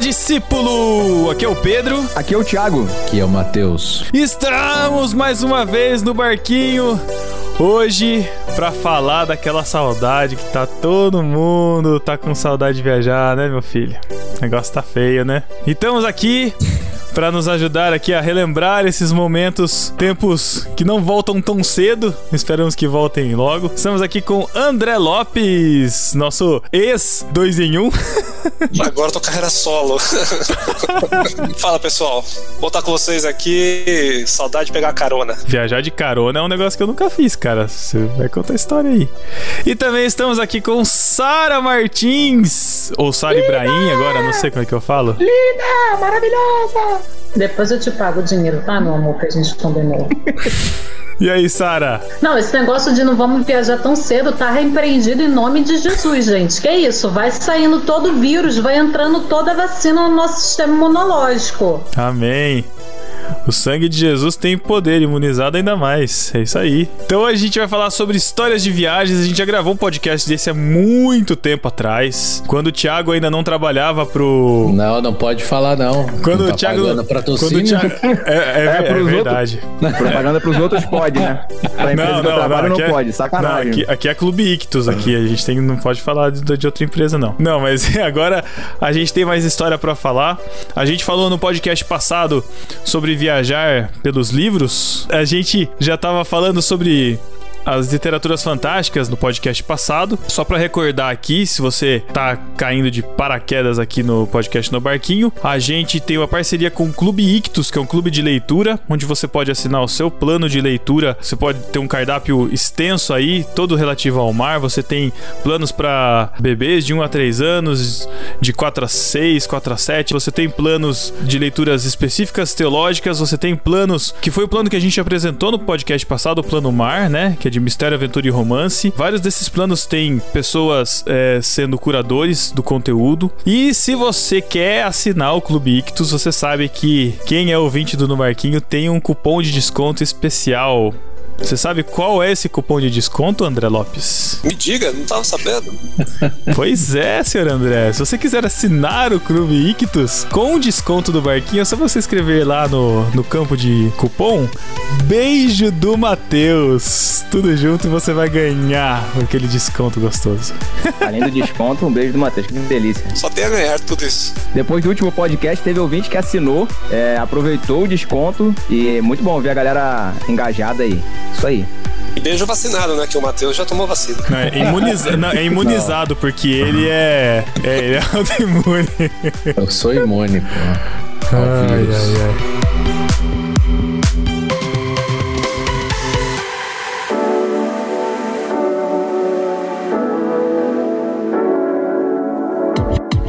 discípulo! Aqui é o Pedro. Aqui é o Thiago. Aqui é o Matheus. Estamos mais uma vez no barquinho. Hoje, pra falar daquela saudade que tá todo mundo tá com saudade de viajar, né, meu filho? O negócio tá feio, né? E estamos aqui para nos ajudar aqui a relembrar esses momentos, tempos que não voltam tão cedo. Esperamos que voltem logo. Estamos aqui com André Lopes, nosso ex 2 em 1. Um. Agora eu tô carreira solo. Fala pessoal, vou estar com vocês aqui. Saudade de pegar carona. Viajar de carona é um negócio que eu nunca fiz, cara. Você vai contar a história aí. E também estamos aqui com Sara Martins, ou Sara Ibrahim, agora, não sei como é que eu falo. Linda, maravilhosa. Depois eu te pago o dinheiro, tá, meu amor, que a gente combinou. E aí, Sara? Não, esse negócio de não vamos viajar tão cedo tá repreendido em nome de Jesus, gente. Que isso? Vai saindo todo o vírus, vai entrando toda a vacina no nosso sistema imunológico. Amém. O sangue de Jesus tem poder, imunizado ainda mais. É isso aí. Então a gente vai falar sobre histórias de viagens. A gente já gravou um podcast desse há muito tempo atrás. Quando o Thiago ainda não trabalhava pro. Não, não pode falar, não. Quando não o Thiago. Quando o Thiago... É, é, é, é verdade. Outros... Propaganda pros outros pode, né? Pra empresa não, não, que eu trabalho não, não é... pode. Sacanagem. Não, aqui, aqui, é Clube Ictus. Aqui a gente tem, não pode falar de, de outra empresa, não. Não, mas agora a gente tem mais história para falar. A gente falou no podcast passado sobre viajar pelos livros, a gente já estava falando sobre as literaturas fantásticas no podcast passado. Só para recordar aqui, se você tá caindo de paraquedas aqui no podcast no Barquinho, a gente tem uma parceria com o Clube Ictus, que é um clube de leitura, onde você pode assinar o seu plano de leitura. Você pode ter um cardápio extenso aí, todo relativo ao mar. Você tem planos para bebês de 1 a 3 anos, de 4 a 6, 4 a 7. Você tem planos de leituras específicas teológicas, você tem planos que foi o plano que a gente apresentou no podcast passado, o plano mar, né, que de mistério, aventura e romance. Vários desses planos têm pessoas é, sendo curadores do conteúdo. E se você quer assinar o Clube Ictus, você sabe que quem é ouvinte do No Marquinho tem um cupom de desconto especial você sabe qual é esse cupom de desconto, André Lopes? Me diga, não tava sabendo. pois é, senhor André. Se você quiser assinar o Clube Ictus com o desconto do barquinho, é só você escrever lá no, no campo de cupom Beijo do Matheus. Tudo junto e você vai ganhar aquele desconto gostoso. Além do desconto, um beijo do Matheus. Que delícia. Só tem a ganhar tudo isso. Depois do último podcast, teve ouvinte que assinou, é, aproveitou o desconto e é muito bom ver a galera engajada aí. Isso aí. E beijo vacinado, né? Que o Matheus já tomou vacina. Não, é, imuniza... não, é imunizado, não. porque ele é. É, ele é autoimune. Eu sou imune, pô. Ai, ai, ai.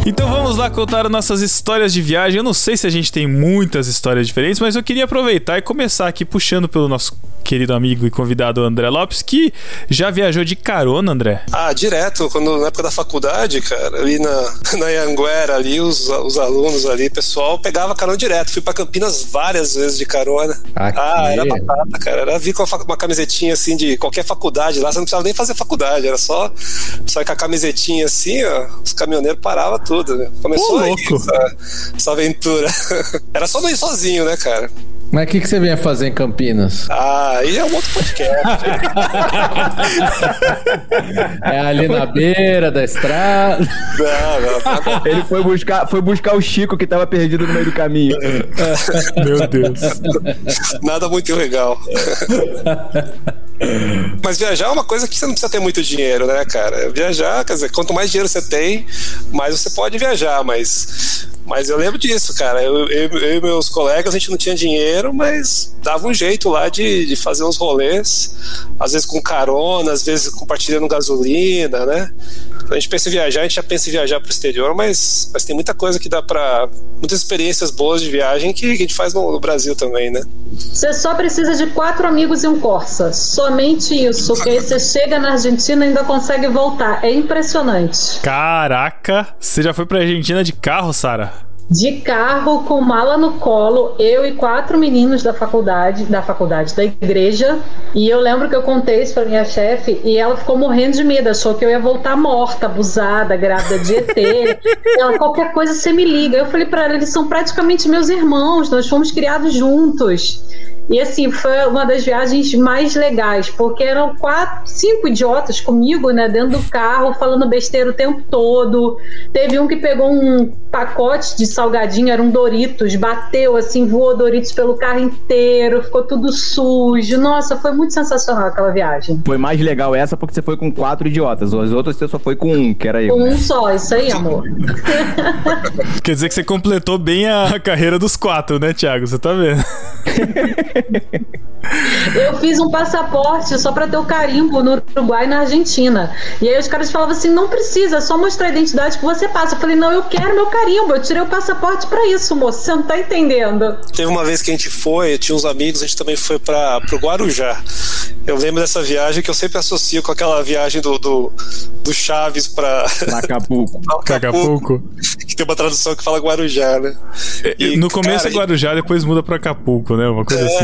Então vamos lá contar nossas histórias de viagem. Eu não sei se a gente tem muitas histórias diferentes, mas eu queria aproveitar e começar aqui puxando pelo nosso querido amigo e convidado André Lopes, que já viajou de carona, André. Ah, direto, quando, na época da faculdade, cara, ali na, na Anguera, ali, os, os alunos ali, pessoal, pegava carona direto. Fui pra Campinas várias vezes de carona. Aqui. Ah, era batata, cara. Era vir com uma camisetinha assim de qualquer faculdade lá, você não precisava nem fazer faculdade, era só, só ir com a camisetinha assim, ó, os caminhoneiros paravam tudo, né? Começou Pô, aí essa, essa aventura. era só não ir sozinho, né, cara? Mas o que, que você vinha fazer em Campinas? Ah, aí é um outro podcast. é ali na beira da estrada. Não, não. Ele foi buscar, foi buscar o Chico que tava perdido no meio do caminho. Meu Deus. Nada muito legal. Mas viajar é uma coisa que você não precisa ter muito dinheiro, né, cara? Viajar, quer dizer, quanto mais dinheiro você tem, mais você pode viajar, mas mas eu lembro disso, cara. Eu, eu, eu, e meus colegas, a gente não tinha dinheiro, mas dava um jeito lá de, de fazer uns rolês, às vezes com carona, às vezes compartilhando gasolina, né? Então a gente pensa em viajar, a gente já pensa em viajar para o exterior, mas, mas tem muita coisa que dá para. muitas experiências boas de viagem que, que a gente faz no, no, Brasil também, né? Você só precisa de quatro amigos e um Corsa. Somente isso. Que aí você chega na Argentina e ainda consegue voltar. É impressionante. Caraca! Você já foi pra Argentina de carro, Sara? De carro com mala no colo, eu e quatro meninos da faculdade, da faculdade, da igreja. E eu lembro que eu contei isso pra minha chefe e ela ficou morrendo de medo, achou que eu ia voltar morta, abusada, grávida de ET. ela, qualquer coisa você me liga. Eu falei para ela, eles são praticamente meus irmãos, nós fomos criados juntos. E assim, foi uma das viagens mais legais, porque eram quatro, cinco idiotas comigo, né, dentro do carro, falando besteira o tempo todo. Teve um que pegou um pacote de salgadinho, era um Doritos, bateu assim, voou Doritos pelo carro inteiro, ficou tudo sujo. Nossa, foi muito sensacional aquela viagem. Foi mais legal essa porque você foi com quatro idiotas. As outras você só foi com um, que era eu. Com um só, isso aí, amor. Quer dizer que você completou bem a carreira dos quatro, né, Thiago? Você tá vendo? Eu fiz um passaporte só para ter o carimbo no Uruguai e na Argentina. E aí os caras falavam assim: não precisa, é só mostrar a identidade que você passa. Eu falei: não, eu quero meu carimbo, eu tirei o passaporte para isso, moço, você não tá entendendo. Teve uma vez que a gente foi, tinha uns amigos, a gente também foi para pro Guarujá. Eu lembro dessa viagem que eu sempre associo com aquela viagem do, do, do Chaves para Acapulco. Acapulco. Que tem uma tradução que fala Guarujá, né? E, no começo é Guarujá, depois muda pra Acapulco, né? Uma coisa É. assim.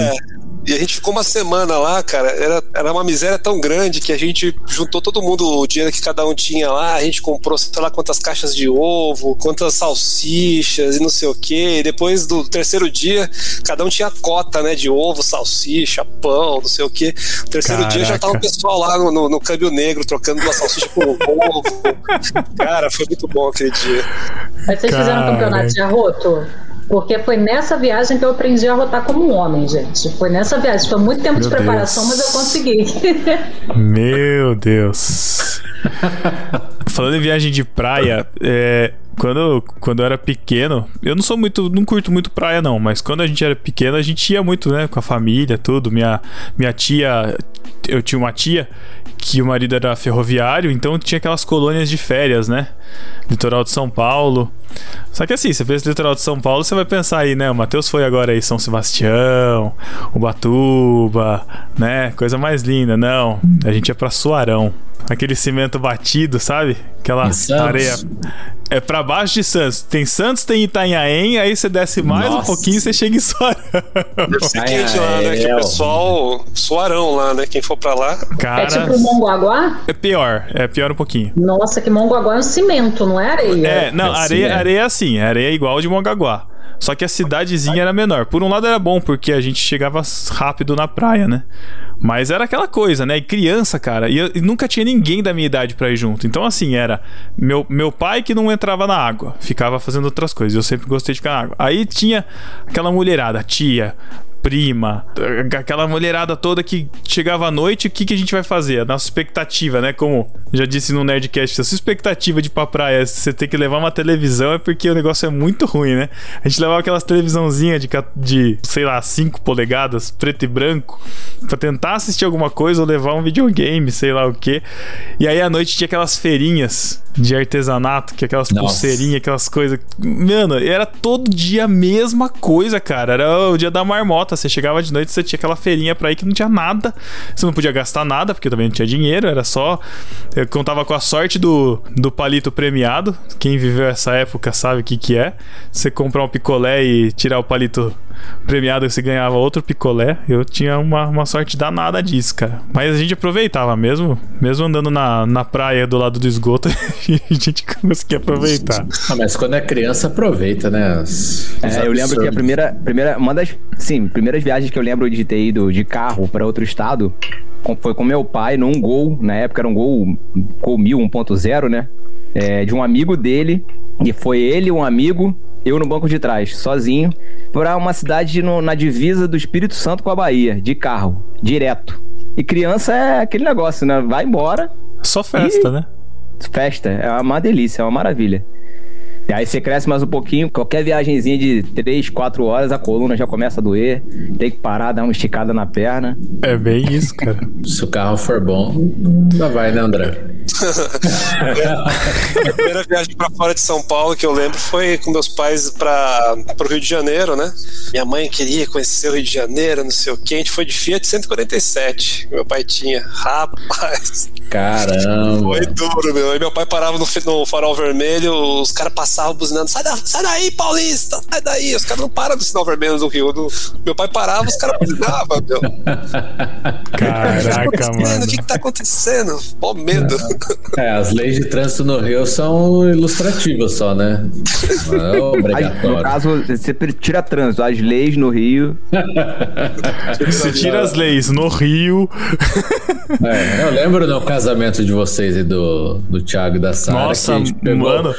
E a gente ficou uma semana lá, cara. Era, era uma miséria tão grande que a gente juntou todo mundo o dinheiro que cada um tinha lá. A gente comprou, sei lá, quantas caixas de ovo, quantas salsichas e não sei o quê. E depois do terceiro dia, cada um tinha cota, né? De ovo, salsicha, pão, não sei o quê. No terceiro dia já tava o Caraca. pessoal lá no, no, no câmbio negro, trocando uma salsicha por ovo. Cara, foi muito bom aquele dia. Mas vocês fizeram um Caraca. campeonato de arroto? Porque foi nessa viagem que eu aprendi a rotar como um homem, gente. Foi nessa viagem. Foi muito tempo de Meu preparação, Deus. mas eu consegui. Meu Deus. Falando em viagem de praia, é, quando, quando eu era pequeno, eu não sou muito, não curto muito praia não, mas quando a gente era pequeno, a gente ia muito, né, com a família, tudo. Minha, minha tia, eu tinha uma tia que o marido era ferroviário, então tinha aquelas colônias de férias, né? Litoral de São Paulo. Só que assim, você fez litoral de São Paulo, você vai pensar aí, né? O Matheus foi agora aí São Sebastião, Ubatuba, né? Coisa mais linda. Não, a gente ia pra Suarão. Aquele cimento batido, sabe? Aquela areia. É pra baixo de Santos. Tem Santos, tem Itanhaém, aí você desce mais um Nossa. pouquinho e você chega em Suarão. Ser Ah, quente lá, né? Que é, o pessoal, suarão lá, né? Quem for pra lá. Cara, É tipo o Mongaguá? é pior. É pior um pouquinho. Nossa, que Mongaguá é um cimento, não é areia? É, não, É areia, assim, é. areia é assim, areia é igual de Mongaguá. Só que a cidadezinha era menor. Por um lado era bom, porque a gente chegava rápido na praia, né? Mas era aquela coisa, né? E criança, cara, e, eu- e nunca tinha ninguém da minha idade pra ir junto. Então, assim, era meu, meu pai que não entrava na água, ficava fazendo outras coisas. Eu sempre gostei de ficar na água. Aí tinha aquela mulherada, tia, prima, aquela mulherada toda que chegava à noite, o que, que a gente vai fazer? A nossa expectativa, né? Como já disse no Nerdcast, a sua expectativa de ir pra praia, se você tem que levar uma televisão, é porque o negócio é muito ruim, né? A gente levava aquelas televisãozinhas de, de sei lá, 5 polegadas, preto e branco, pra tentar assistir alguma coisa ou levar um videogame, sei lá o que. E aí à noite tinha aquelas feirinhas de artesanato, que é aquelas Nossa. pulseirinhas, aquelas coisas. Mano, era todo dia a mesma coisa, cara. Era o dia da marmota. Você chegava de noite, você tinha aquela feirinha pra ir que não tinha nada. Você não podia gastar nada, porque também não tinha dinheiro. Era só. Eu contava com a sorte do, do palito premiado. Quem viveu essa época sabe o que, que é. Você comprar um picolé e tirar o palito premiado, você ganhava outro picolé. Eu tinha uma, uma sorte danada disso, cara. Mas a gente aproveitava mesmo, mesmo andando na, na praia do lado do esgoto, a gente conseguia aproveitar. Ah, mas quando é criança, aproveita, né? Os- os É, eu lembro que a primeira, primeira, uma das, sim, primeiras viagens que eu lembro de ter ido de carro para outro estado foi com meu pai num Gol, na época era um Gol, Gol 1000 1.0, né? É, de um amigo dele, e foi ele, um amigo, eu no banco de trás, sozinho, para uma cidade no- na divisa do Espírito Santo com a Bahia, de carro, direto. E criança é aquele negócio, né? Vai embora, Só festa, Ih. né? festa, é uma delícia, é uma maravilha. E aí você cresce mais um pouquinho, qualquer viagenzinha de 3, 4 horas, a coluna já começa a doer, tem que parar, dar uma esticada na perna. É bem isso, cara. Se o carro for bom, já vai, né, André? A primeira viagem pra fora de São Paulo que eu lembro foi com meus pais para pro Rio de Janeiro, né? Minha mãe queria conhecer o Rio de Janeiro, não sei o que. A gente foi de Fiat 147. que Meu pai tinha. Rapaz. Caramba. Foi duro, meu. E meu pai parava no, no farol vermelho, os caras passavam buzinando, sai, da, sai daí, Paulista, sai daí. Os caras não param no sinal vermelho do Rio. No- meu pai parava, os caras buzinavam, meu. O que tá Caraca, acontecendo? mano. O que, que tá acontecendo? Pô, medo. É, as leis de trânsito no Rio são ilustrativas só, né? Não é Aí, no obrigatório. caso, você tira trânsito, as leis no Rio. Você tira as leis no Rio. É, eu lembro do casamento de vocês e do, do Thiago e da Sara. Nossa, que a gente pegou, mano.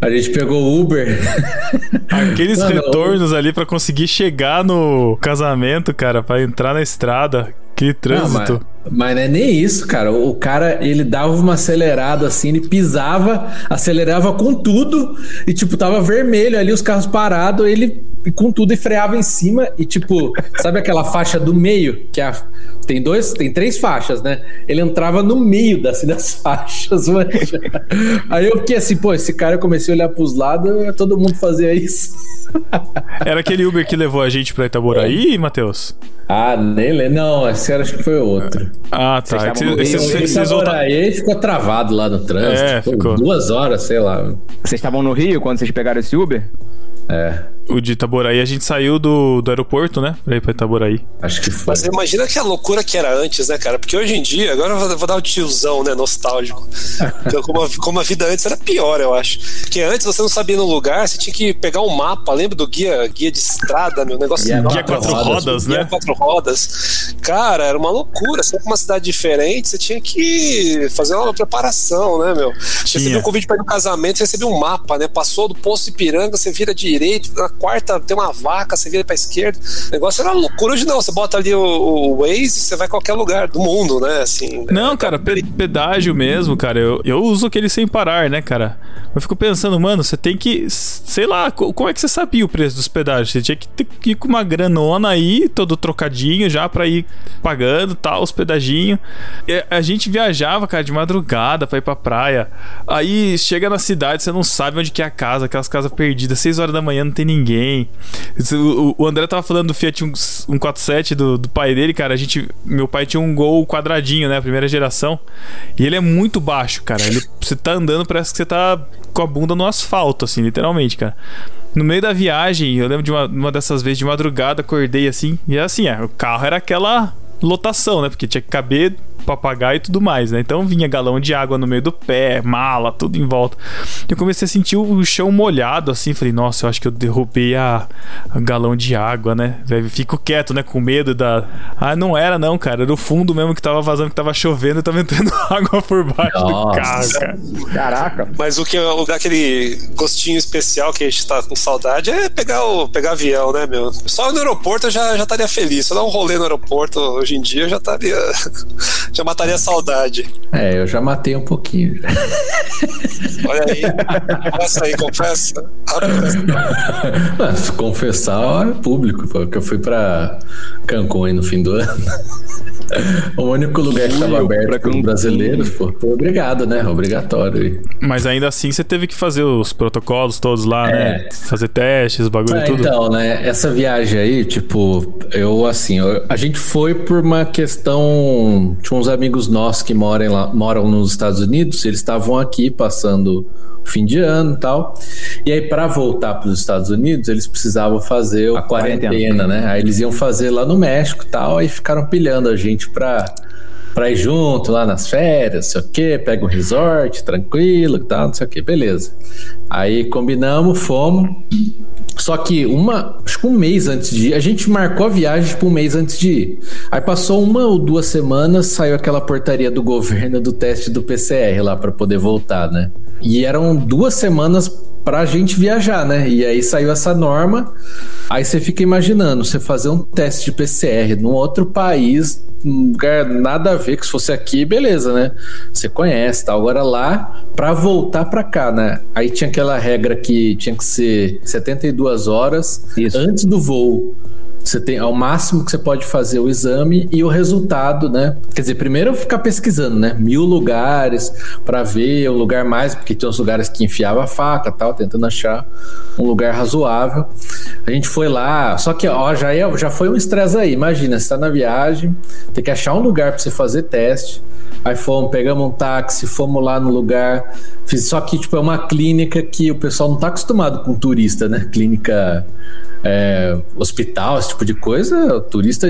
A gente pegou o Uber. Aqueles Mano, retornos ali pra conseguir chegar no casamento, cara, pra entrar na estrada. Que Não, trânsito. mas, mas não é nem isso, cara. O cara, ele dava uma acelerada assim, ele pisava, acelerava com tudo e, tipo, tava vermelho ali, os carros parados, ele com tudo e freava em cima e, tipo, sabe aquela faixa do meio? Que é a- tem dois, tem três faixas, né? Ele entrava no meio das, das faixas, mano. Aí eu fiquei assim, pô, esse cara, eu comecei a olhar pros lados, todo mundo fazia isso. Era aquele Uber que levou a gente pra Itaboraí, Matheus? Ah, nem lembro. Não, esse era, acho que foi outro. Ah, tá. Vocês É Vocês Esse voltaram. aí ficou travado lá no trânsito. É, ficou. Duas horas, sei lá. Vocês estavam no Rio quando vocês pegaram esse Uber? É, O de Itaboraí, a gente saiu do, do aeroporto, né? Pra ir pra Itaboraí. acho que foi. Mas imagina que a loucura que era antes, né, cara? Porque hoje em dia, agora eu vou, vou dar o tiozão, né, nostálgico. Então, como, a, como a vida antes era pior, eu acho. Porque antes você não sabia no lugar, você tinha que pegar um mapa, lembra do guia, guia de estrada, meu negócio Guia Guia quatro rodas, Guia né? quatro rodas. Cara, era uma loucura. Você ia pra uma cidade diferente, você tinha que fazer uma preparação, né, meu? Você recebia um convite pra ir no casamento, você recebia um mapa, né? Passou do posto Ipiranga, você vira direito, na quarta tem uma vaca, você vira pra esquerda. O negócio era loucura. Hoje não, você bota ali o, o Waze e você vai a qualquer lugar do mundo, né? Assim, Não, cara, pe- pedágio mesmo, cara. Eu, eu uso aquele sem parar, né, cara? Eu fico pensando, mano, você tem que. Sei lá, co- como é que você sabia o preço dos pedágios? Você tinha que ir com uma granona aí, todo trocadinho já pra ir pagando tal, os pedaginhos. A gente viajava, cara, de madrugada pra ir pra praia. Aí chega na cidade, você não sabe onde que é a casa, aquelas casas perdidas. 6 horas da manhã não tem ninguém. O, o André tava falando do Fiat 147 do, do pai dele, cara. A gente, meu pai tinha um gol quadradinho, né? Primeira geração. E ele é muito baixo, cara. Ele, você tá andando, parece que você tá com a bunda no asfalto, assim, literalmente, cara. No meio da viagem, eu lembro de uma, uma dessas vezes de madrugada, acordei assim, e assim, é, o carro era aquela lotação, né? Porque tinha que caber papagaio e tudo mais, né? Então vinha galão de água no meio do pé, mala, tudo em volta. Eu comecei a sentir o chão molhado, assim. Falei, nossa, eu acho que eu derrubei a, a galão de água, né? Fico quieto, né? Com medo da. Ah, não era, não, cara. Era o fundo mesmo que tava vazando, que tava chovendo e tava entrando água por baixo do Nossa. carro, cara. Caraca. Mas o que o- dá aquele gostinho especial que a gente tá com saudade é pegar o pegar avião, né, meu? Só no aeroporto eu já, já estaria feliz. Só dar um rolê no aeroporto hoje em dia eu já estaria. já mataria a saudade. É, eu já matei um pouquinho. Olha aí. Confessa aí, confessa. Mas, confessar é público, pô, que eu fui pra Cancún aí no fim do ano. O único lugar que estava aberto para brasileiros, pô. Foi obrigado, né? Obrigatório. Mas ainda assim você teve que fazer os protocolos todos lá, né? Fazer testes, bagulho É, tudo. então, né? Essa viagem aí, tipo, eu assim, eu- a gente foi por uma questão. Tinha uns amigos nossos que moram lá, moram nos Estados Unidos, eles estavam aqui passando fim de ano e tal. E aí, para voltar para os Estados Unidos, eles precisavam fazer a quarentena. quarentena, né? Aí eles iam fazer lá no México e tal, aí ficaram pilhando a gente pra. Pra ir junto lá nas férias, não sei o quê, pega um resort, tranquilo e tal, não sei o quê, beleza. Aí combinamos, fomos. Só que uma, acho que um mês antes de ir, a gente marcou a viagem tipo um mês antes de ir. Aí passou uma ou duas semanas, saiu aquela portaria do governo do teste do PCR lá para poder voltar, né? E eram duas semanas pra gente viajar, né? E aí saiu essa norma. Aí você fica imaginando, você fazer um teste de PCR num outro país, num lugar nada a ver, que se fosse aqui, beleza, né? Você conhece, tá? Agora lá, pra voltar pra cá, né? Aí tinha aquela regra que tinha que ser 72 horas Isso. antes do voo. Você tem ao máximo que você pode fazer o exame e o resultado, né? Quer dizer, primeiro ficar pesquisando, né? Mil lugares para ver o lugar mais, porque tinha uns lugares que enfiava a faca, tal, tentando achar um lugar razoável. A gente foi lá, só que ó, já é, já foi um estresse aí. Imagina, você tá na viagem, tem que achar um lugar para você fazer teste. Aí fomos, pegamos um táxi, fomos lá no lugar. Fiz, só que, tipo, é uma clínica que o pessoal não tá acostumado com turista, né? Clínica é, hospital, esse tipo de coisa, o turista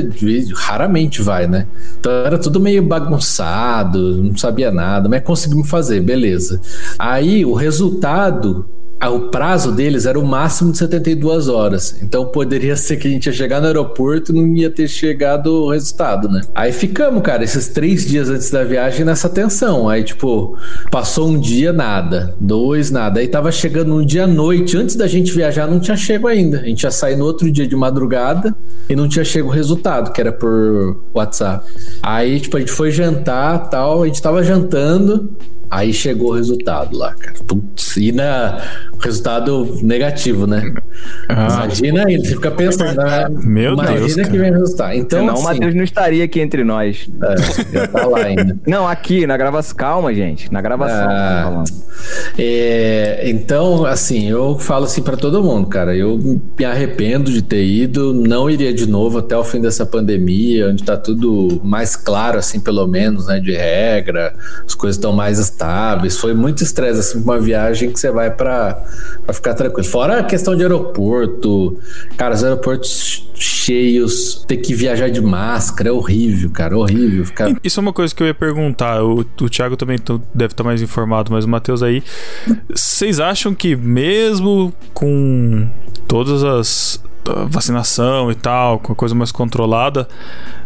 raramente vai, né? Então era tudo meio bagunçado, não sabia nada, mas conseguimos fazer, beleza. Aí o resultado o prazo deles era o máximo de 72 horas. Então poderia ser que a gente ia chegar no aeroporto e não ia ter chegado o resultado, né? Aí ficamos, cara, esses três dias antes da viagem nessa tensão. Aí, tipo, passou um dia, nada. Dois, nada. Aí tava chegando um dia à noite. Antes da gente viajar, não tinha chego ainda. A gente ia sair no outro dia de madrugada e não tinha chego o resultado, que era por WhatsApp. Aí, tipo, a gente foi jantar tal. A gente tava jantando. Aí chegou o resultado lá, cara. Putz, e na resultado negativo, né? Ah, Imagina aí, você fica pensando, né? Meu Imagina Deus. que vem resultar. Então, Senão assim, o Matheus não estaria aqui entre nós. É, já tá lá ainda. não, aqui, na gravação. Calma, gente. Na gravação. Ah, é, então, assim, eu falo assim para todo mundo, cara. Eu me arrependo de ter ido. Não iria de novo até o fim dessa pandemia, onde tá tudo mais claro, assim, pelo menos, né? De regra, as coisas estão mais estáveis. Foi muito estresse, assim, uma viagem que você vai para ficar tranquilo. Fora a questão de aeroporto, cara, os aeroportos cheios, ter que viajar de máscara é horrível, cara, horrível. Ficar... Isso é uma coisa que eu ia perguntar. O, o Thiago também deve estar mais informado, mas o Matheus aí. Vocês acham que mesmo com todas as vacinação e tal, com a coisa mais controlada.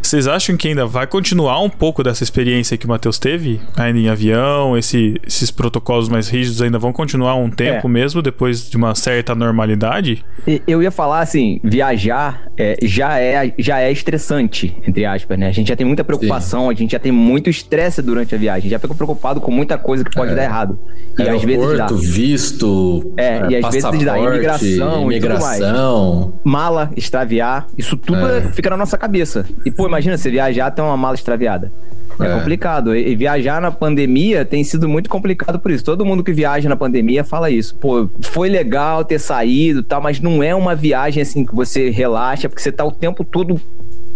Vocês acham que ainda vai continuar um pouco dessa experiência que o Matheus teve, ainda em avião? Esse, esses protocolos mais rígidos ainda vão continuar um tempo é. mesmo, depois de uma certa normalidade? Eu ia falar assim, viajar é, já, é, já é estressante, entre aspas, né? A gente já tem muita preocupação, Sim. a gente já tem muito estresse durante a viagem, a gente já fica preocupado com muita coisa que pode é. dar errado. E às vezes dá. visto, é, e às vezes dá imigração, imigração mala extraviar, isso tudo é. fica na nossa cabeça. E, pô, imagina você viajar ter uma mala extraviada. É, é complicado. E, e, viajar na pandemia tem sido muito complicado por isso. Todo mundo que viaja na pandemia fala isso. Pô, foi legal ter saído tal, mas não é uma viagem assim que você relaxa, porque você tá o tempo todo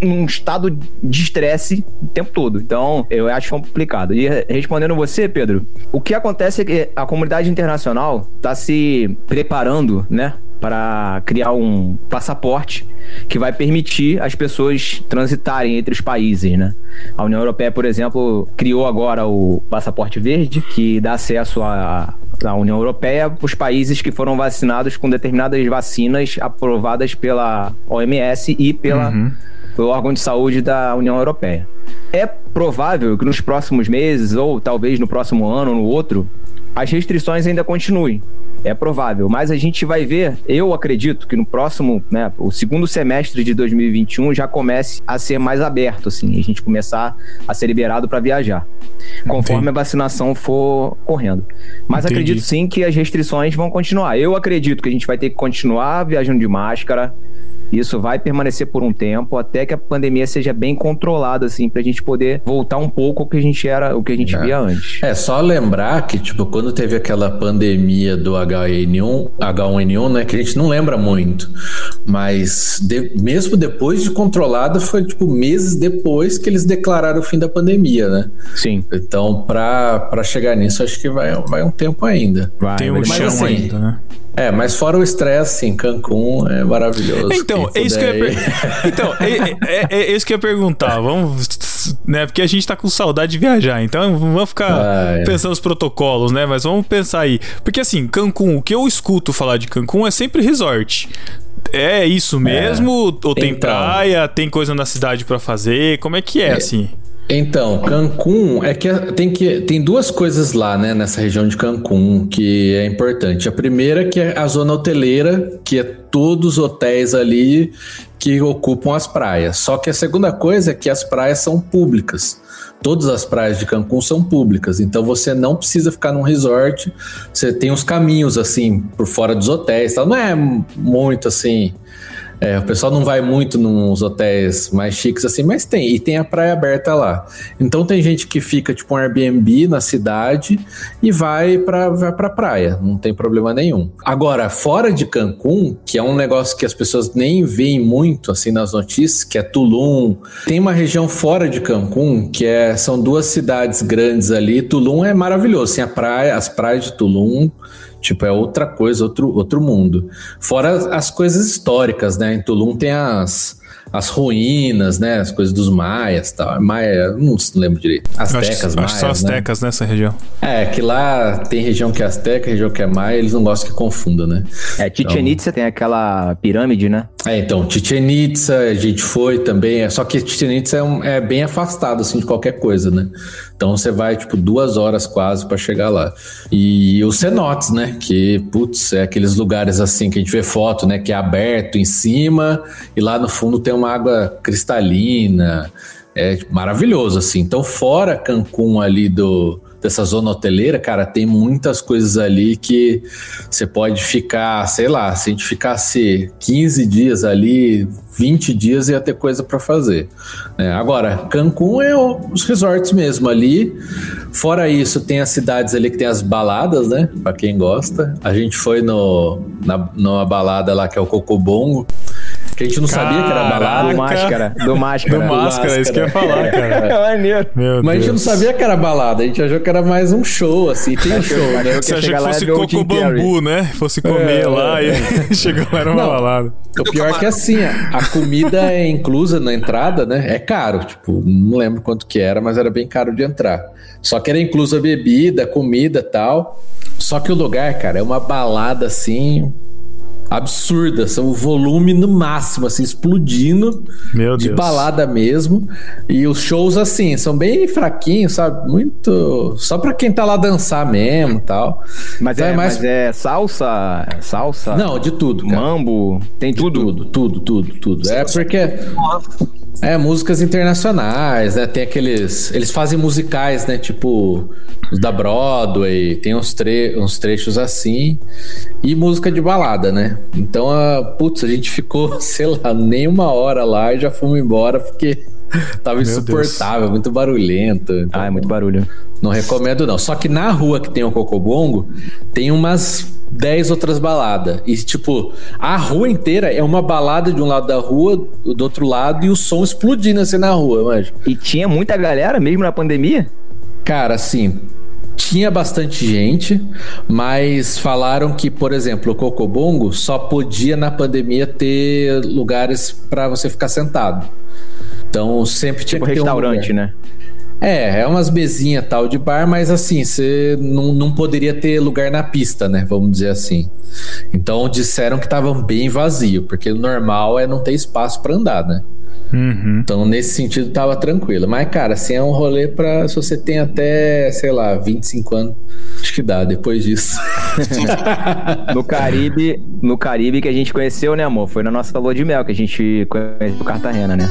num estado de estresse o tempo todo. Então, eu acho complicado. E respondendo você, Pedro, o que acontece é que a comunidade internacional está se preparando, né, para criar um passaporte que vai permitir as pessoas transitarem entre os países, né? A União Europeia, por exemplo, criou agora o passaporte verde, que dá acesso à, à União Europeia os países que foram vacinados com determinadas vacinas aprovadas pela OMS e pela, uhum. pelo órgão de saúde da União Europeia. É provável que nos próximos meses, ou talvez no próximo ano ou no outro, as restrições ainda continuem. É provável, mas a gente vai ver, eu acredito que no próximo, né, o segundo semestre de 2021 já comece a ser mais aberto, assim, a gente começar a ser liberado para viajar, conforme Entendi. a vacinação for correndo. Mas Entendi. acredito sim que as restrições vão continuar. Eu acredito que a gente vai ter que continuar viajando de máscara, isso vai permanecer por um tempo até que a pandemia seja bem controlada, assim, pra gente poder voltar um pouco ao que a gente era, o que a gente é. via antes. É, só lembrar que, tipo, quando teve aquela pandemia do H1N1, H1N1, né, que a gente não lembra muito, mas de, mesmo depois de controlada, foi, tipo, meses depois que eles declararam o fim da pandemia, né? Sim. Então, pra, pra chegar nisso, acho que vai, vai um tempo ainda. Vai, Tem um chão assim, ainda, né? É, mas fora o estresse, sim, Cancún é maravilhoso. Então, é isso, que eu ia per... então é, é, é, é, isso que eu ia perguntar. Vamos, né? Porque a gente tá com saudade de viajar, então vamos ficar ah, é. pensando nos protocolos, né? Mas vamos pensar aí. Porque assim, Cancún, o que eu escuto falar de Cancún é sempre resort. É isso mesmo? É. Ou tem então, praia? Tem coisa na cidade para fazer? Como é que é, é assim? Então, Cancún é que tem que tem duas coisas lá, né, nessa região de Cancún que é importante. A primeira que é a zona hoteleira, que é todos os hotéis ali que ocupam as praias. Só que a segunda coisa é que as praias são públicas. Todas as praias de Cancún são públicas, então você não precisa ficar num resort. Você tem os caminhos assim por fora dos hotéis, tá? não é muito assim É, o pessoal não vai muito nos hotéis mais chiques assim, mas tem. E tem a praia aberta lá. Então tem gente que fica tipo um Airbnb na cidade e vai pra, vai pra praia. Não tem problema nenhum. Agora, fora de Cancún, que é um negócio que as pessoas nem veem muito assim nas notícias, que é Tulum. Tem uma região fora de Cancún, que é, são duas cidades grandes ali. Tulum é maravilhoso. Tem a praia, as praias de Tulum Tipo, é outra coisa, outro, outro mundo. Fora as coisas históricas, né? Em Tulum tem as, as ruínas, né? As coisas dos maias tal. Maia, não lembro direito. Astecas, acho, maias, acho só astecas né? nessa região. É, que lá tem região que é asteca, região que é maia, eles não gostam que confunda, né? É, Chichen Itza tem aquela pirâmide, né? É, então, Chichen Itza, a gente foi também, é, só que Chichen Itza é, um, é bem afastado, assim, de qualquer coisa, né? Então você vai, tipo, duas horas quase para chegar lá. E os cenotes, né? Que, putz, é aqueles lugares assim que a gente vê foto, né? Que é aberto em cima e lá no fundo tem uma água cristalina. É tipo, maravilhoso, assim. Então, fora Cancún ali do, dessa zona hoteleira, cara, tem muitas coisas ali que você pode ficar, sei lá, se a gente ficasse 15 dias ali, 20 dias ia ter coisa para fazer. É, agora, Cancún é os resorts mesmo ali. Fora isso, tem as cidades ali que tem as baladas, né? Para quem gosta. A gente foi no, na, numa balada lá que é o Cocobongo. Que a gente não sabia que era balada. Do máscara. Do máscara. Do máscara, isso que eu ia falar, cara. É maneiro. Meu Mas a gente não Deus. sabia que era balada, a gente achou que era mais um show, assim. Tem um show, né? eu Você achou que fosse coco bambu, né? Fosse comer É, lá e chegou lá era uma Não. balada. O pior é que assim, a a comida é inclusa na entrada, né? É caro, tipo, não lembro quanto que era, mas era bem caro de entrar. Só que era inclusa bebida, comida tal. Só que o lugar, cara, é uma balada assim absurda, são o volume no máximo, assim, explodindo Meu de Deus. balada mesmo. E os shows, assim, são bem fraquinhos, sabe? Muito. Só pra quem tá lá dançar mesmo tal. Mas Então é, é mais- mas é salsa, salsa, Não, de tudo, cara. mambo, tem De tudo. tudo, tudo, tudo, tudo. É porque. É, músicas internacionais, né? Tem aqueles. Eles fazem musicais, né? Tipo, os da Broadway, tem uns, tre uns trechos assim. E música de balada, né? Então, a, putz, a gente ficou, sei lá, nem uma hora lá e já fomos embora porque tava Deus. insuportável, muito barulhento. Então, Ah, é muito barulho. não recomendo, não. Só que na rua que tem o Cocobongo, tem umas 10 outras baladas. E, tipo, a rua inteira é uma balada de um lado da rua, do outro lado, e o som explodindo assim na rua, manja. E tinha muita galera, mesmo na pandemia? Cara, assim, tinha bastante gente, mas falaram que, por exemplo, o Cocobongo só podia na pandemia ter lugares pra você ficar sentado. Então sempre tinha Tipo que ter um restaurante, lugar. né? É, é umas mesinhas tal de bar, mas assim, você não, não poderia ter lugar na pista, né? Vamos dizer assim. Então disseram que estavam bem vazio, porque o normal é não ter espaço pra andar, né? Uhum. Então nesse sentido tava tranquilo. Mas, cara, assim, é um rolê pra. Se você tem até, sei lá, 25 anos, acho que dá depois disso. No Caribe, no Caribe que a gente conheceu, né, amor? Foi na nossa lua de mel que a gente conheceu Cartagena, né?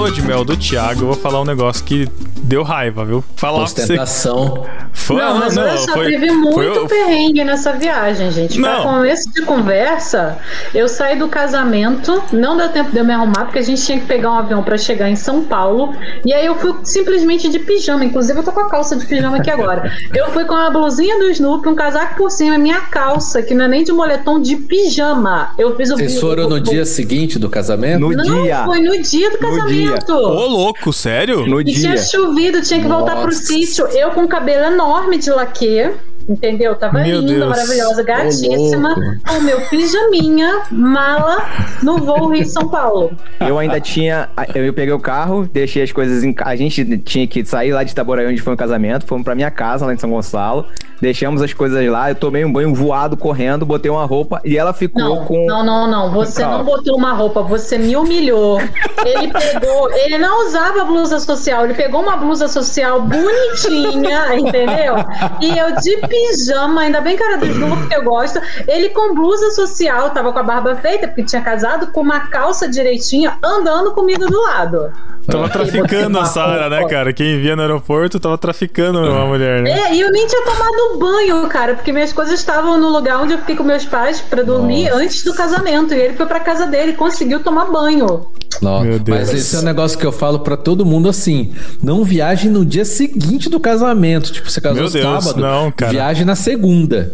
Alô de mel do Thiago, eu vou falar um negócio que deu raiva, viu? Falar pra você. Ostentação. Foi, Não, mas olha só, foi- teve muito foi perrengue nessa viagem, gente. Pra Não. começo de conversa, eu saí do casamento, não deu tempo de eu me arrumar, porque a gente tinha que pegar um avião pra chegar em São Paulo. E aí eu fui simplesmente de pijama. Inclusive, eu tô com a calça de pijama aqui agora. Eu fui com a blusinha do Snoopy, um casaco por cima, minha calça, que não é nem de moletom, de pijama. Eu fiz o Vocês foram no dia seguinte do casamento? No Não, dia. foi no dia do No dia. Ô, louco, sério? No E dia. tinha chovido, tinha que voltar pro Nossa. sítio. Eu com cabelo enorme de laque, entendeu? Tava Meu linda, Deus. maravilhosa, gatíssima. com meu pijaminha, mala, no voo Rio-São Paulo. Eu ainda tinha. Eu peguei o carro, deixei as coisas em casa. A gente tinha que sair lá de Itaboraí, onde foi o casamento. Fomos pra minha casa, lá em São Gonçalo. Deixamos as coisas lá. Eu tomei um banho voado, correndo, botei uma roupa e ela ficou Não, com. não, não, não. Você não botou uma roupa, você me humilhou. Ele pegou, ele não usava blusa social, ele pegou uma blusa social bonitinha, entendeu? E eu de pijama, ainda bem que era do Snoopy que eu gosto. Ele com blusa social, tava com a barba feita, porque tinha casado, com uma calça direitinha, andando comigo do lado. Tava traficando a Sara, né, cara? Quem via no aeroporto tava traficando uma mulher, né? É, e eu nem tinha tomado banho, cara, porque minhas coisas estavam no lugar onde eu fiquei com meus pais pra dormir Nossa. antes do casamento. E ele foi pra casa dele e conseguiu tomar banho. Não, Meu Deus. Mas esse é um negócio que eu falo pra todo mundo assim: não viaje no dia seguinte do casamento. Tipo, você casou Meu Deus, sábado, não, cara. viaje na segunda.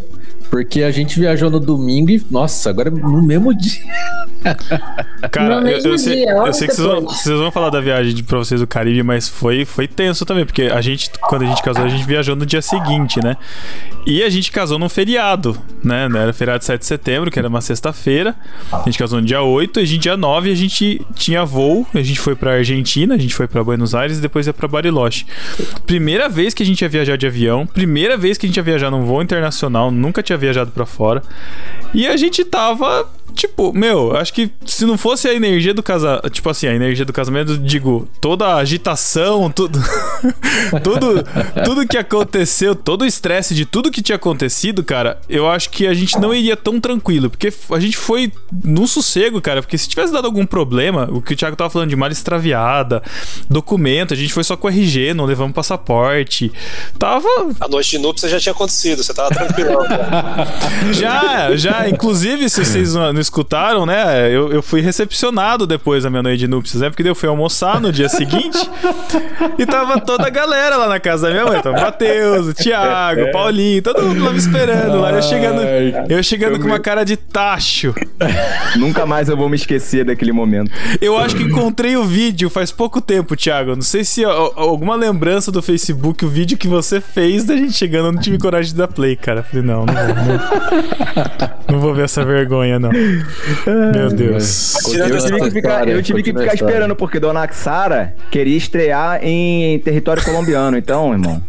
Porque a gente viajou no domingo e, nossa, agora é no mesmo dia. Cara, No eu, mesmo eu sei, dia, eu horas sei que vocês vão, vocês vão falar da viagem de, pra vocês do Caribe, mas foi, foi tenso também, porque a gente, quando a gente casou, a gente viajou no dia seguinte, né? E a gente casou num feriado, né? Era feriado de 7 de setembro, que era uma sexta-feira. A gente casou no dia 8, e a gente, dia 9, a gente tinha voo, a gente foi pra Argentina, a gente foi pra Buenos Aires e depois ia pra Bariloche. Primeira vez que a gente ia viajar de avião, primeira vez que a gente ia viajar num voo internacional, nunca tinha viajado pra fora. E a gente tava, tipo, meu, acho que se não fosse a energia do casamento, tipo assim, a energia do casamento, digo, toda a agitação, tudo, tudo, tudo que aconteceu, todo o estresse de tudo que tinha acontecido, cara, eu acho que a gente não iria tão tranquilo, porque a gente foi no sossego, cara, porque se tivesse dado algum problema, o que o Thiago tava falando de mala extraviada, documento, a gente foi só com RG, não levamos passaporte, tava A noite de núpcias já tinha acontecido, você tava tranquilão. cara. Já, já. Inclusive, se vocês não escutaram, né? Eu, eu fui recepcionado depois da minha noite de núpcias, né? Porque eu fui almoçar no dia seguinte e tava toda a galera lá na casa da minha mãe. Tava o Matheus, o Thiago, o Paulinho, todo mundo lá me esperando. Lá eu chegando, eu chegando com uma cara de tacho. Nunca mais eu vou me esquecer daquele momento. Eu acho que encontrei o vídeo faz pouco tempo, Thiago. Não sei se ó, alguma lembrança do Facebook, o vídeo que você fez da gente chegando, eu não tive coragem de dar play, cara. Falei, não, não vou, não, não vou ver essa vergonha, não. Meu Deus. Eu tive que ficar, eu tive que ficar esperando, porque Dona Axara queria estrear em território colombiano. Então, irmão.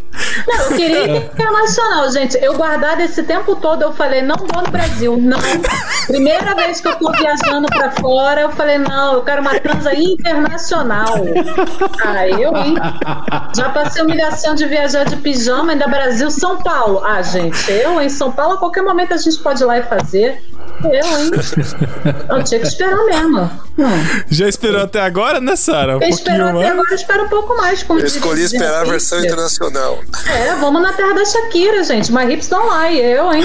Não, eu queria ir internacional, gente. Eu guardado esse tempo todo, eu falei, não vou no Brasil, não. Primeira vez que eu tô viajando pra fora, eu falei, não, eu quero uma transa internacional. Ah, eu, hein? Já passei humilhação de viajar de pijama, ainda Brasil, São Paulo. Ah, gente, eu em São Paulo, a qualquer momento a gente pode ir lá e fazer. Eu, hein? Eu tinha que esperar mesmo. Hum. Já esperou até agora, né, Sara? Um Eu pouquinho espero até agora, eu espero um pouco mais. Como Eu escolhi esperar a versão internacional. É, vamos na terra da Shakira, gente. My hips don't lie, eu, hein?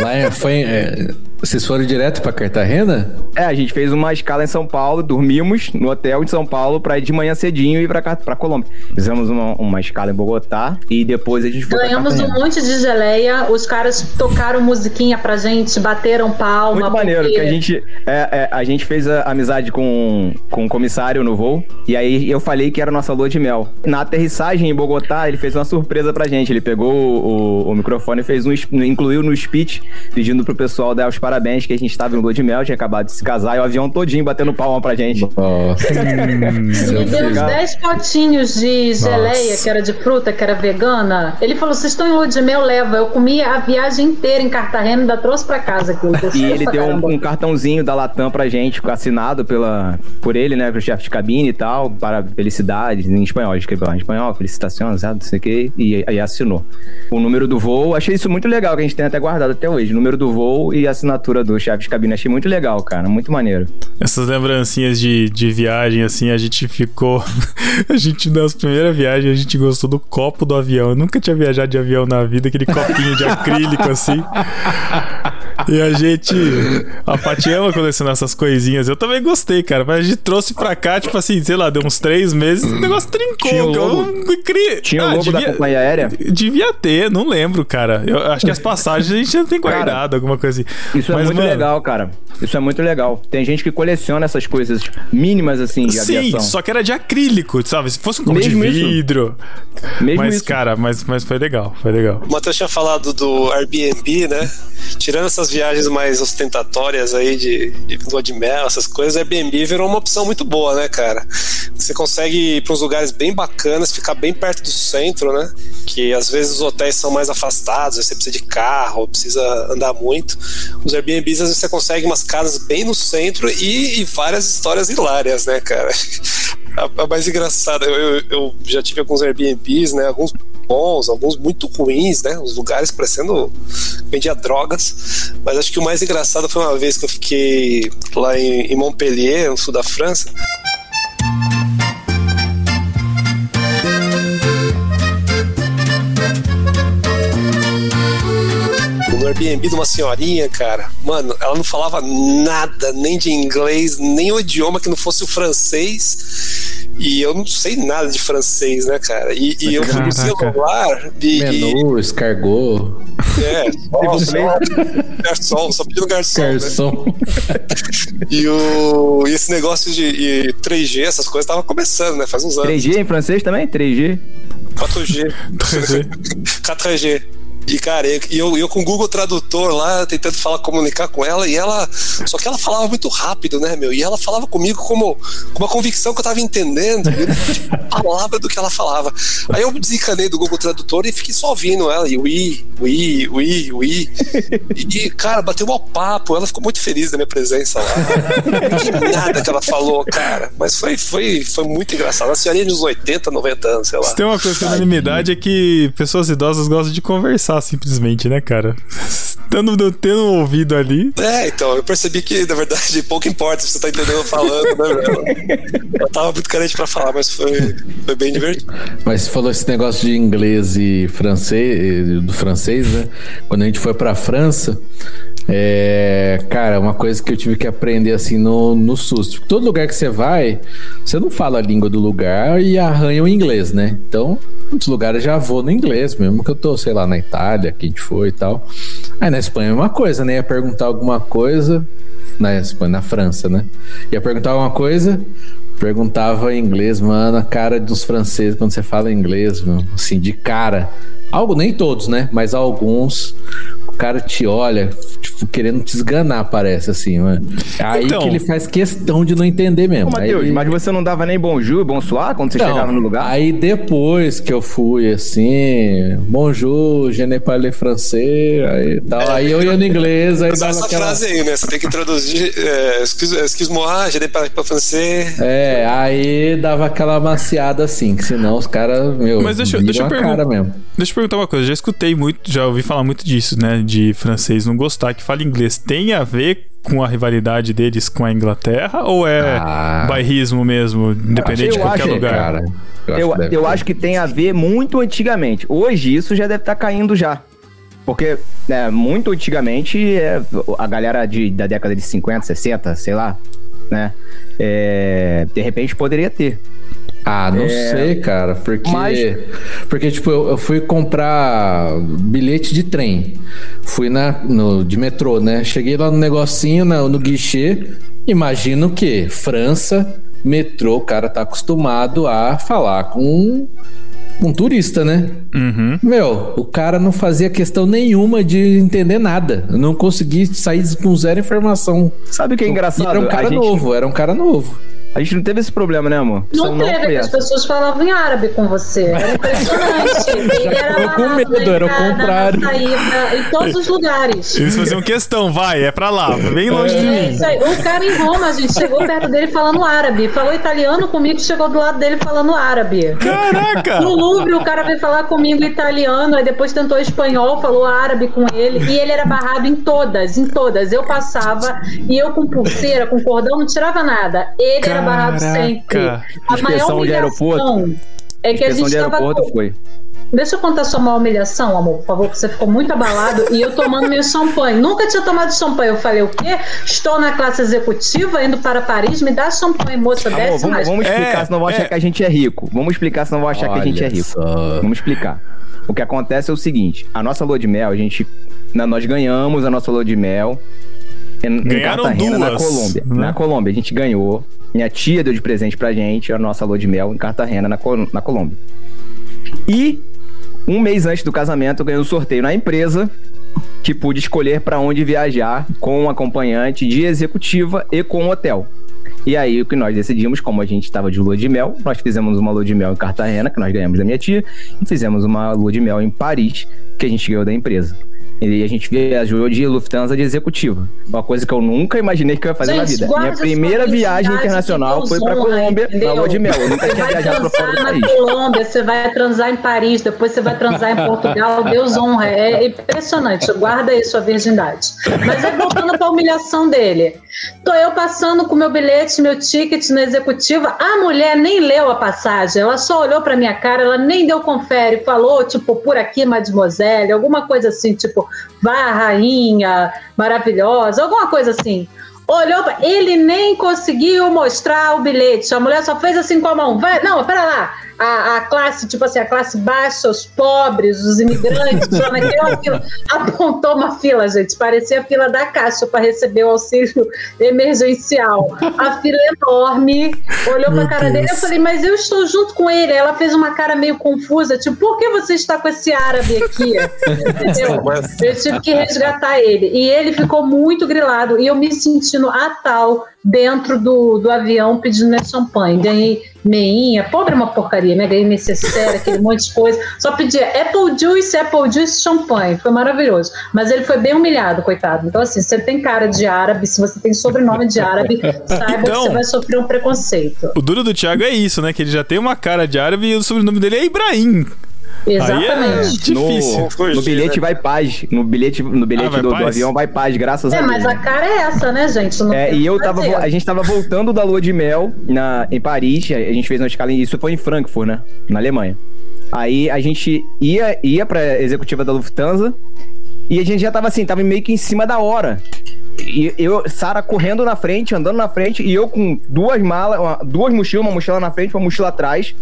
Lá é- foi. é, vocês foram direto pra Cartagena? É, a gente fez uma escala em São Paulo, dormimos no hotel de São Paulo pra ir de manhã cedinho e ir pra, cá- pra Colômbia. Fizemos uma, uma escala em Bogotá e depois a gente foi Ganhamos pra um monte de geleia, os caras tocaram musiquinha pra gente, bateram palma. Muito maneiro, porque- porque a gente, é, é, a gente fez a amizade com, com o comissário no voo, e aí eu falei que era nossa lua de mel. Na aterrissagem em Bogotá, ele fez uma surpresa pra gente. Ele pegou o, o microfone e fez um, incluiu no speech, pedindo pro pessoal dar os parabéns, que a gente tava em lua de mel, tinha acabado de se casar, e o avião todinho batendo palma pra gente. Nossa. Me deu uns Legal. 10 potinhos de geleia, Nossa. que era de fruta, que era vegana. Ele falou: vocês estão em lua de mel, leva. Eu comi a viagem inteira em Cartagena, ainda trouxe pra casa aquilo. E ele deu um, um cartãozinho da Latam pra gente, assinado pela, por ele, né, pro chefe de cabine e tal, para felicidades, em espanhol, escreveu lá em espanhol, felicitações, não sei o que, e aí assinou. O número do voo, achei isso muito legal, que a gente tem até guardado até hoje, número do voo e a assinatura do chefe de cabine, achei muito legal, cara, muito maneiro. Essas lembrancinhas de, de viagem, assim, a gente ficou. a gente, nas primeiras viagens, a gente gostou do copo do avião. Eu nunca tinha viajado de avião na vida, aquele copinho de acrílico, assim. E a gente. A Paty ama colecionar essas coisinhas. Eu também gostei, cara. Mas a gente trouxe pra cá, tipo assim, sei lá, deu uns três meses, o negócio trincou. Tinha o eu logo? não cri- Tinha o Ah, da devia- companhia aérea? Devia ter, não lembro, cara. Eu acho que as passagens a gente já tem Cara, guardado, alguma coisa assim. Isso é Mas, muito mano, legal, cara. Isso é muito legal. Tem gente que coleciona essas coisas mínimas, assim, de Sim, aviação. só que era de acrílico, sabe? Se fosse um copo Mesmo de isso. vidro. Mesmo mas, isso. cara, mas, mas foi legal, foi legal. O Matheus tinha falado do Airbnb, né? Tirando essas viagens mais ostentatórias aí de, de de mel, essas coisas, Airbnb virou uma opção muito boa, né, cara? Você consegue ir para uns lugares bem bacanas, ficar bem perto do centro, né? Que às vezes os hotéis são mais afastados, você precisa de carro, precisa andar muito. Os Airbnbs, às vezes você consegue umas casas bem no centro e, e várias histórias hilárias, né, cara? A, a mais engraçada, eu, eu- eu já tive alguns Airbnbs, né? Alguns bons, alguns muito ruins, né? Os lugares parecendo vendia drogas. Mas acho que o mais engraçado foi uma vez que eu fiquei lá em, em Montpellier, no sul da França. no Airbnb de uma senhorinha, cara. Mano, ela não falava nada, nem de inglês, nem o idioma que não fosse o francês. E eu não sei nada de francês, né, cara? E, e eu fui no celular. E, Menu, escargot. É, só, garçom, só pedindo garçom. Garçom. Né? e, o, e esse negócio de e 3G, essas coisas, tava começando, né? Faz uns anos. 3G em francês também? 3G? 4G. 4G. E, cara, e eu, eu com o Google Tradutor lá, tentando falar, comunicar com ela, e ela. Só que ela falava muito rápido, né, meu? E ela falava comigo como com uma convicção que eu tava entendendo, eu não tinha palavra do que ela falava. Aí eu desencanei do Google Tradutor e fiquei só ouvindo ela, e ui, ui, ui, ui. E, cara, bateu um papo, ela ficou muito feliz da minha presença lá. Não nada que ela falou, cara. Mas foi, foi, foi muito engraçado. A senhorinha de uns 80, 90 anos, sei lá. Se tem uma coisa que é unanimidade é que pessoas idosas gostam de conversar simplesmente, né, cara? Tendo, tendo ouvido ali. É, então, eu percebi que, na verdade, pouco importa se você tá entendendo falando, né, Eu tava muito carente pra falar, mas foi, foi bem divertido. Mas você falou esse negócio de inglês e francês, do francês, né? Quando a gente foi pra França, é, cara, uma coisa que eu tive que aprender assim no, no susto. Todo lugar que você vai, você não fala a língua do lugar e arranha o inglês, né? Então, muitos lugares já vou no inglês, mesmo que eu tô, sei lá, na Itália, que a gente foi e tal. Aí na Espanha é uma coisa, né? Ia perguntar alguma coisa. Na Espanha, na França, né? Ia perguntar alguma coisa, perguntava em inglês, mano, a cara dos franceses quando você fala inglês, mano, assim, de cara. Algo, nem todos, né? Mas alguns o cara te olha, tipo, querendo te esganar, parece assim, mano. É aí então, que ele faz questão de não entender mesmo. Ô, Matheus, aí... mas você não dava nem bonjour, bonsoir quando você não, chegava no lugar? Aí depois que eu fui, assim, bonjour, je ne parle français, aí tal. É, aí eu ia no inglês, aí dava essa aquela... frase aí, né? Você tem que traduzir, é, excuse-moi, je ne parle pas français. É, aí dava aquela maciada assim, que senão os caras, meu, mas deixa, deixa eu perguntar, mesmo. Deixa eu perguntar uma coisa, já escutei muito, já ouvi falar muito disso, né? de francês não gostar que fala inglês tem a ver com a rivalidade deles com a Inglaterra ou é ah. bairrismo mesmo, independente de qualquer acho, lugar? Cara, eu, eu, acho, eu acho que tem a ver muito antigamente. Hoje isso já deve estar tá caindo já. Porque né, muito antigamente é, a galera de, da década de 50, 60, sei lá, né? É, de repente poderia ter. Ah, não é... sei, cara, porque Mas... porque tipo eu, eu, fui comprar bilhete de trem, fui na no, de metrô, né? Cheguei lá no negocinho no, no guichê, imagino que França, metrô, o cara tá acostumado a falar com um turista, né? Uhum. Meu, o cara não fazia questão nenhuma de entender nada. Eu não consegui sair com zero informação. Sabe o que é engraçado? E era um cara gente... novo, era um cara novo. A gente não teve esse problema, né, amor? Não Você teve, não as pessoas falavam em árabe com você. Era impressionante. Ele era com medo, era o contrário. Na saída, em todos os lugares. Eles faziam questão, vai, é pra lá, bem longe é, de mim. Isso aí. O cara em Roma, a gente chegou perto dele falando árabe. Falou italiano comigo, chegou do lado dele falando árabe. Caraca! No Louvre, o cara veio falar comigo italiano, aí depois tentou espanhol, falou árabe com ele. E ele era barrado em todas, em todas. Eu passava e eu com pulseira, com cordão, não tirava nada. Ele Caraca. era barrado sempre. A maior de aeroporto. É que a gente estava. Foi. Deixa eu contar sua maior humilhação, amor, por favor, que você ficou muito abalado e eu tomando meu champanhe. Nunca tinha tomado champanhe. Eu falei, o quê? Estou na classe executiva, indo para Paris, me dá champanhe, moça, amor, desce vamos, mais. Vamos explicar, é, senão vão achar é. que a gente é rico. Vamos explicar, senão vão achar Olha que a gente é rico. Só. Vamos explicar. O que acontece é o seguinte, a nossa lua de mel, a gente... Nós ganhamos a nossa lua de mel em, Ganharam Cartagena, duas, na Colômbia. Né? Na Colômbia, a gente ganhou. Minha tia deu de presente pra gente a nossa lua de mel em Cartagena, na, Col na Colômbia. E um mês antes do casamento, eu ganhei um sorteio na empresa que pude escolher para onde viajar com um acompanhante de executiva e com um hotel. E aí o que nós decidimos, como a gente estava de lua de mel, nós fizemos uma lua de mel em Cartagena, que nós ganhamos da minha tia, e fizemos uma lua de mel em Paris, que a gente ganhou da empresa. E a gente viajou de Lufthansa de executiva. Uma coisa que eu nunca imaginei que eu ia fazer Gente, na vida. Minha primeira viagem internacional foi pra Colômbia, na lua de mel. Eu nunca tinha viajado pra fora do país. Colômbia, você vai transar em Paris, depois você vai transar em Portugal, Deus honra. É impressionante. Guarda aí sua virgindade. Mas aí voltando pra humilhação dele. Tô eu passando com meu bilhete, meu ticket na executiva. A mulher nem leu a passagem, ela só olhou pra minha cara, ela nem deu confere, falou, tipo, por aqui, mademoiselle, alguma coisa assim, tipo, vá, rainha, maravilhosa, alguma coisa assim. Olhou, pra... ele nem conseguiu mostrar o bilhete. A mulher só fez assim com a mão. Vai, não, pera lá. A, a classe, tipo assim, a classe baixa, os pobres, os imigrantes. Apontou uma fila, gente. Parecia a fila da Caixa para receber o auxílio emergencial. A fila enorme. Olhou pra Meu cara dele. Eu Deus. falei, mas eu estou junto com ele. Ela fez uma cara meio confusa, tipo, por que você está com esse árabe aqui? Entendeu? Eu tive que resgatar ele. E ele ficou muito grilado. E eu me sentindo a tal dentro do, do avião pedindo minha champanhe. Ganhei meinha, pobre é uma porcaria, né? Ganhei necessária, aquele monte de coisa. Só pedia Apple Juice, Apple Juice, champanhe. Foi maravilhoso. Mas ele foi bem humilhado, coitado. Então, assim, você tem cara de árabe, se você tem sobrenome de árabe, saiba Então- que você vai sofrer um preconceito. O duro do Thiago é isso, né? Que ele já tem uma cara de árabe e o sobrenome dele é Ibrahim. Aí é Exatamente. difícil. No, Fugir, no bilhete né? vai paz. No bilhete, no bilhete Ah, vai do, do avião vai paz, graças É, a Deus. mas a cara é essa, né, gente? Não É, e eu tava, a gente tava voltando da lua de mel na, em Paris, a gente fez uma escala, em- isso foi em Frankfurt, né? Na Alemanha. Aí a gente ia, ia pra executiva da Lufthansa e a gente já tava assim, tava meio que em cima da hora. E eu, Sara correndo na frente, andando na frente, e eu com duas malas, uma- duas mochilas, uma mochila na frente, uma mochila atrás,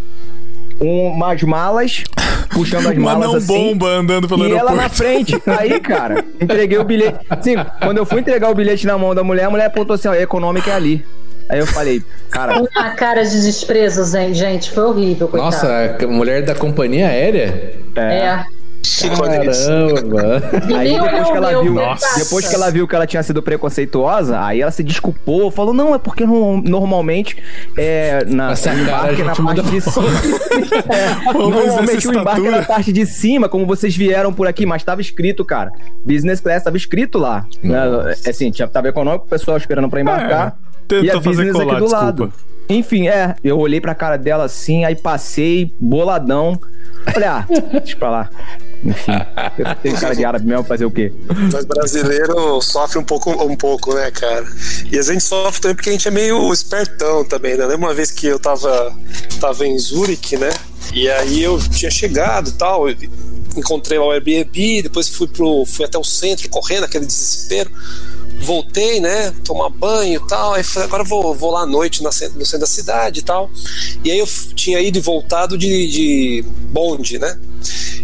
umas malas, puxando as Uma malas não assim. bomba andando pelo E ela aeroporto. na frente. Aí, cara, entreguei o bilhete. Sim, quando eu fui entregar o bilhete na mão da mulher, a mulher apontou assim, ó, a econômica é ali. Aí eu falei, cara, Uma cara de desprezo, gente, foi horrível, coitado. Nossa, a mulher da companhia aérea? É. Quando isso. Caramba! Aí depois que ela viu, depois que ela viu que ela tinha sido preconceituosa, aí ela se desculpou, falou, não, é porque no- normalmente é na Essa embarque na parte de cima. É, normalmente o embarque é na parte de cima, como vocês vieram por aqui, mas tava escrito, cara. Business class tava escrito lá. Né? É Assim, tinha- tava econômico, o pessoal esperando pra embarcar. É, e a business colar, aqui do desculpa. lado. Enfim, é, eu olhei pra cara dela assim, aí passei, boladão. Falei, ah, deixa pra lá. Enfim, tenho cara de árabe mesmo, fazer o quê? Mas brasileiro sofre um pouco, um pouco, né, cara? E a gente sofre também porque a gente é meio espertão também, né? Lembra uma vez que eu tava, tava em Zurique, né? E aí eu tinha chegado e tal, encontrei lá o Airbnb, depois fui, pro, fui até o centro correndo, aquele desespero. Voltei, né? Tomar banho e tal. Aí falei, agora vou, vou lá à noite no centro da cidade e tal. E aí eu tinha ido e voltado de, de bonde, né?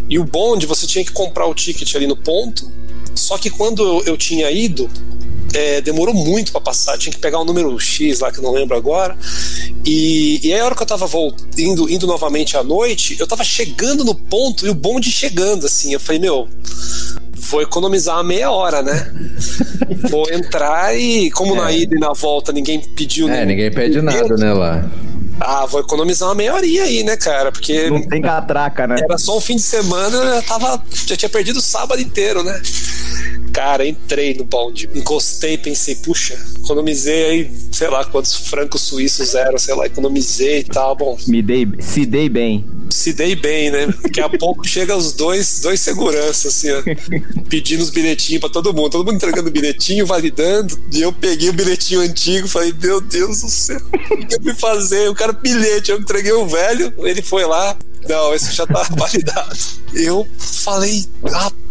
E o bonde você tinha que comprar o ticket ali no ponto. Só que quando eu, tinha ido, é, demorou muito pra passar. Tinha que pegar um número X lá que eu não lembro agora. E, e aí, a hora que eu tava indo, indo novamente à noite, eu tava chegando no ponto e o bonde chegando, assim. Eu falei, meu, vou economizar meia hora, né? vou entrar e, como na ida e na volta ninguém pediu É, ninguém pede nada, né, lá. Ah, vou economizar uma meia horinha aí, né, cara? Porque Não tem catraca, né? era só um fim de semana, eu já tava. Já tinha perdido o sábado inteiro, né? Cara, entrei no bonde, encostei, pensei, puxa, economizei aí, sei lá quantos francos suíços eram, sei lá, economizei e tal. Bom, Me dei, se dei bem. se dei bem, né? Daqui a pouco chega os dois, dois seguranças, assim, ó, pedindo os bilhetinhos pra todo mundo, todo mundo entregando bilhetinho, validando, e eu peguei o bilhetinho antigo, falei, meu Deus do céu, o que eu fui fazer? O cara, bilhete, eu entreguei o velho, ele foi lá, não, esse já tá validado. Eu falei, rapaz,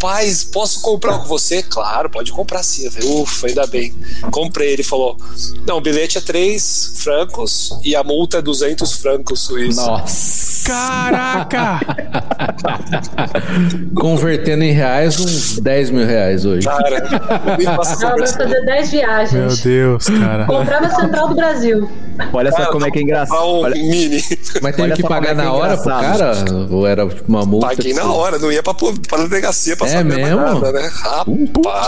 posso comprar com você? Claro, pode comprar sim. Eu falei, ufa, ainda bem. Comprei. Ele falou, não, o bilhete é 3 francos e a multa é 200 francos suíços. Nossa! Caraca! Convertendo em reais, uns 10 mil reais hoje. Cara, vai versão. fazer 10 Meu viagens. Deus, cara. Comprar na Central do Brasil. Olha só Cara, como é que é engraçado. Um Olha, mini. Mas teve Olha que como pagar é que é na hora pro cara? Ou era uma multa? Paguei na hora, não ia pra, pra delegacia pra É mesmo? nada, né? Rapaz.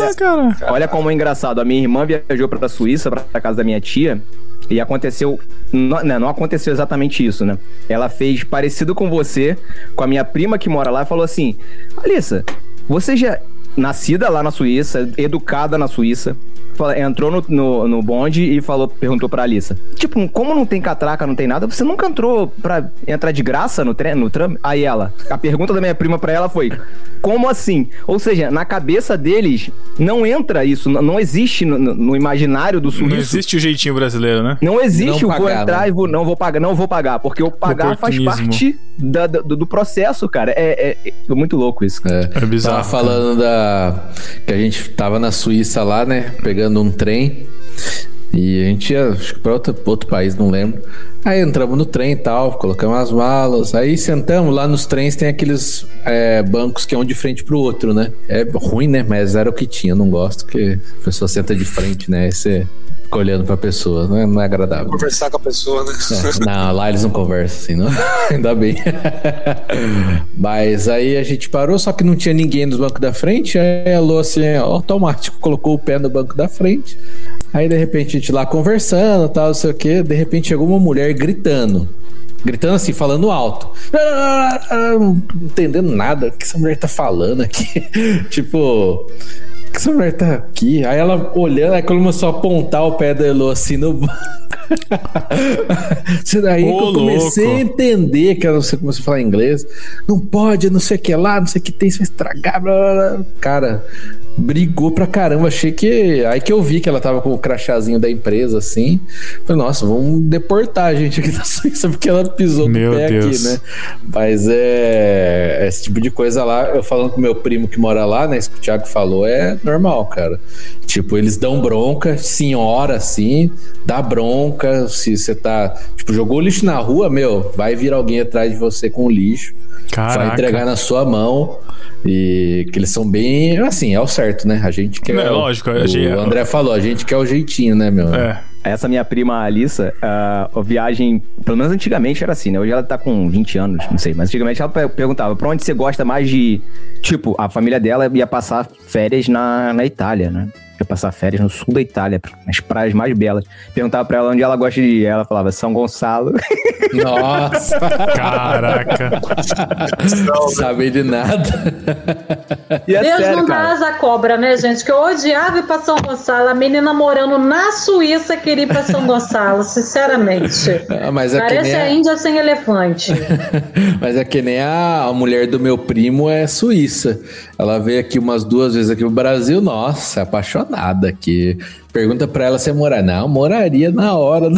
Olha, cara. olha como é engraçado. A minha irmã viajou pra Suíça, pra casa da minha tia, e aconteceu. Não, né, não aconteceu exatamente isso, né? Ela fez parecido com você, com a minha prima que mora lá, e falou assim: Alissa, você já. nascida lá na Suíça, educada na Suíça. Entrou no, no, no bonde e falou, perguntou pra Alissa. Tipo, como não tem catraca, não tem nada, você nunca entrou pra entrar de graça no, tre- no tram? Aí ela, a pergunta da minha prima pra ela foi: Como assim? Ou seja, na cabeça deles não entra isso, não, não existe no, no- imaginário do suíço. Não existe o jeitinho brasileiro, né? Não existe Não o vou pagar, entrar né? e vou, não vou pagar, não vou pagar, porque o pagar faz Oportunismo. parte da- da- do, do processo, cara. É, é- é muito louco isso. É, É bizarro, Tava falando da. Que a gente tava na Suíça lá, né? Pegando um trem. E a gente ia, acho que pra outro, outro país, não lembro. Aí entramos no trem e tal, colocamos as malas. Aí sentamos lá nos trens, tem aqueles é, bancos que é um de frente pro outro, né? É ruim, né? Mas era o que tinha. Não gosto que a pessoa senta de frente, né? Aí você fica olhando pra pessoa. Não é, não é agradável. Conversar com a pessoa, né? É, não, lá eles não conversam assim, não. Ainda bem. Mas aí a gente parou, só que não tinha ninguém nos bancos da frente. Aí a Lô, assim, automático, colocou o pé no banco da frente. Aí de repente a gente lá conversando, tal, não sei o que. De repente chegou uma mulher gritando. Gritando assim, falando alto. Não entendendo nada. O que essa mulher tá falando aqui? tipo. "O que essa mulher tá aqui? Aí ela olhando, aí começou a apontar o pé da Elo assim no banco. Isso daí Ô, que eu comecei louco. a entender que ela você começou a falar inglês. Não pode, não sei o que lá, não sei o que tem, isso vai estragar. Blá, blá, blá. Cara, brigou pra caramba. Achei que. Aí que eu vi que ela tava com o crachazinho da empresa assim. Falei, nossa, vamos deportar a gente aqui da Suíça porque ela pisou Meu no pé Deus. aqui, né? Mas é. Esse tipo de coisa lá, eu falando com meu primo que mora lá, né? Isso que o Thiago falou, é normal, cara. Tipo, eles dão bronca, senhora, assim, dá bronca. Se você tá. Tipo, jogou lixo na rua, meu, vai vir alguém atrás de você com lixo. Vai Caraca. entregar na sua mão. E que eles são bem. Assim, é o certo, né? A gente quer. É, o- lógico, O gente- André falou, a gente quer o jeitinho, né, meu? É. Essa minha prima Alissa, a, viagem, pelo menos antigamente era assim, né? Hoje ela tá com 20 anos, não sei, mas antigamente ela pe- perguntava pra onde você gosta mais de. Tipo, a família dela ia passar férias na, na Itália, né? Ia passar férias no sul da Itália, nas praias mais belas. Perguntava pra ela onde ela gosta de ir. Ela falava São Gonçalo. Nossa, Caraca. sabe de nada. E é Deus sério, não dá asa cobra, né, gente? Que eu odiava ir pra São Gonçalo. A menina morando na Suíça queria ir pra São Gonçalo, sinceramente. Ah, Mas é Parece a a, Índia sem elefante. mas é que nem a, a mulher do meu primo é suíça. Ela veio aqui umas duas vezes aqui no Brasil, nossa, apaixonada aqui. Pergunta pra ela se ia morar. Não, moraria na hora.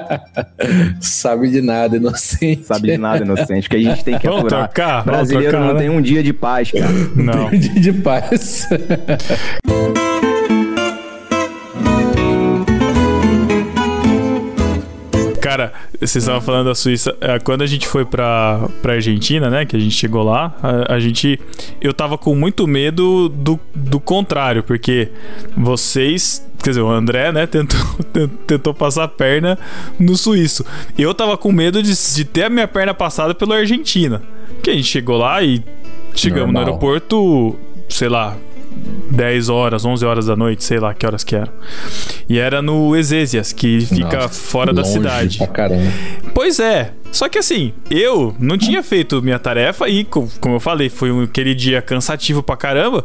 Sabe de nada, inocente. Sabe de nada, inocente, que a gente tem que Vamos aturar. vamos Brasileiro trocar, não né? tem um dia de paz, cara. Não. Dia de paz. Cara, vocês estavam falando da Suíça. é, Quando a gente foi pra, pra Argentina, né? Que a gente chegou lá, a, a gente. Eu tava com muito medo do, do contrário, porque vocês. Quer dizer, o André, né, tentou, tentou passar a perna no suíço. Eu tava com medo de, de ter a minha perna passada pela Argentina. Que a gente chegou lá e chegamos no Normal. aeroporto, sei lá, 10 horas, 11 horas da noite, sei lá que horas que eram. E era no Ezésias, que fica Nossa, fora da cidade. Pra caramba. Pois é. Só que assim, eu não tinha feito minha tarefa e, co- como eu falei, foi um, aquele dia cansativo pra caramba.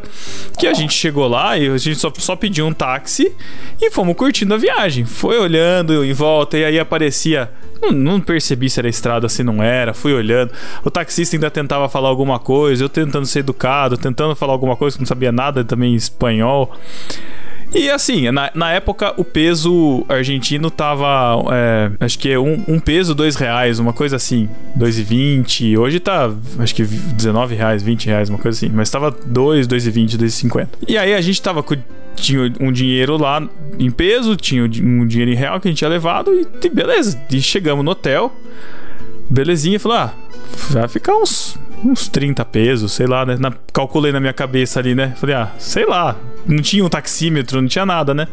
Que a gente chegou lá e a gente só, só pediu um táxi e fomos curtindo a viagem. Foi olhando em volta e aí aparecia. Não, não percebi se era estrada, se não era. Fui olhando. O taxista ainda tentava falar alguma coisa, eu tentando ser educado, tentando falar alguma coisa que não sabia nada também em espanhol. E assim, na, na época o peso argentino tava. é, acho que é um, um peso, dois reais, uma coisa assim. Dois e vinte. Hoje tá, acho que 19 reais, 20 reais, uma coisa assim. Mas tava dois, dois e vinte, dois e cinquenta. E aí a gente tava com. Tinha um dinheiro lá em peso, tinha um dinheiro em real que a gente tinha levado e, e beleza. E chegamos no hotel. Belezinha, falou: ah, vai ficar uns, uns 30 pesos, sei lá, né? Na- calculei na minha cabeça ali, né? Falei, ah, sei lá. Não tinha um taxímetro, não tinha nada, né?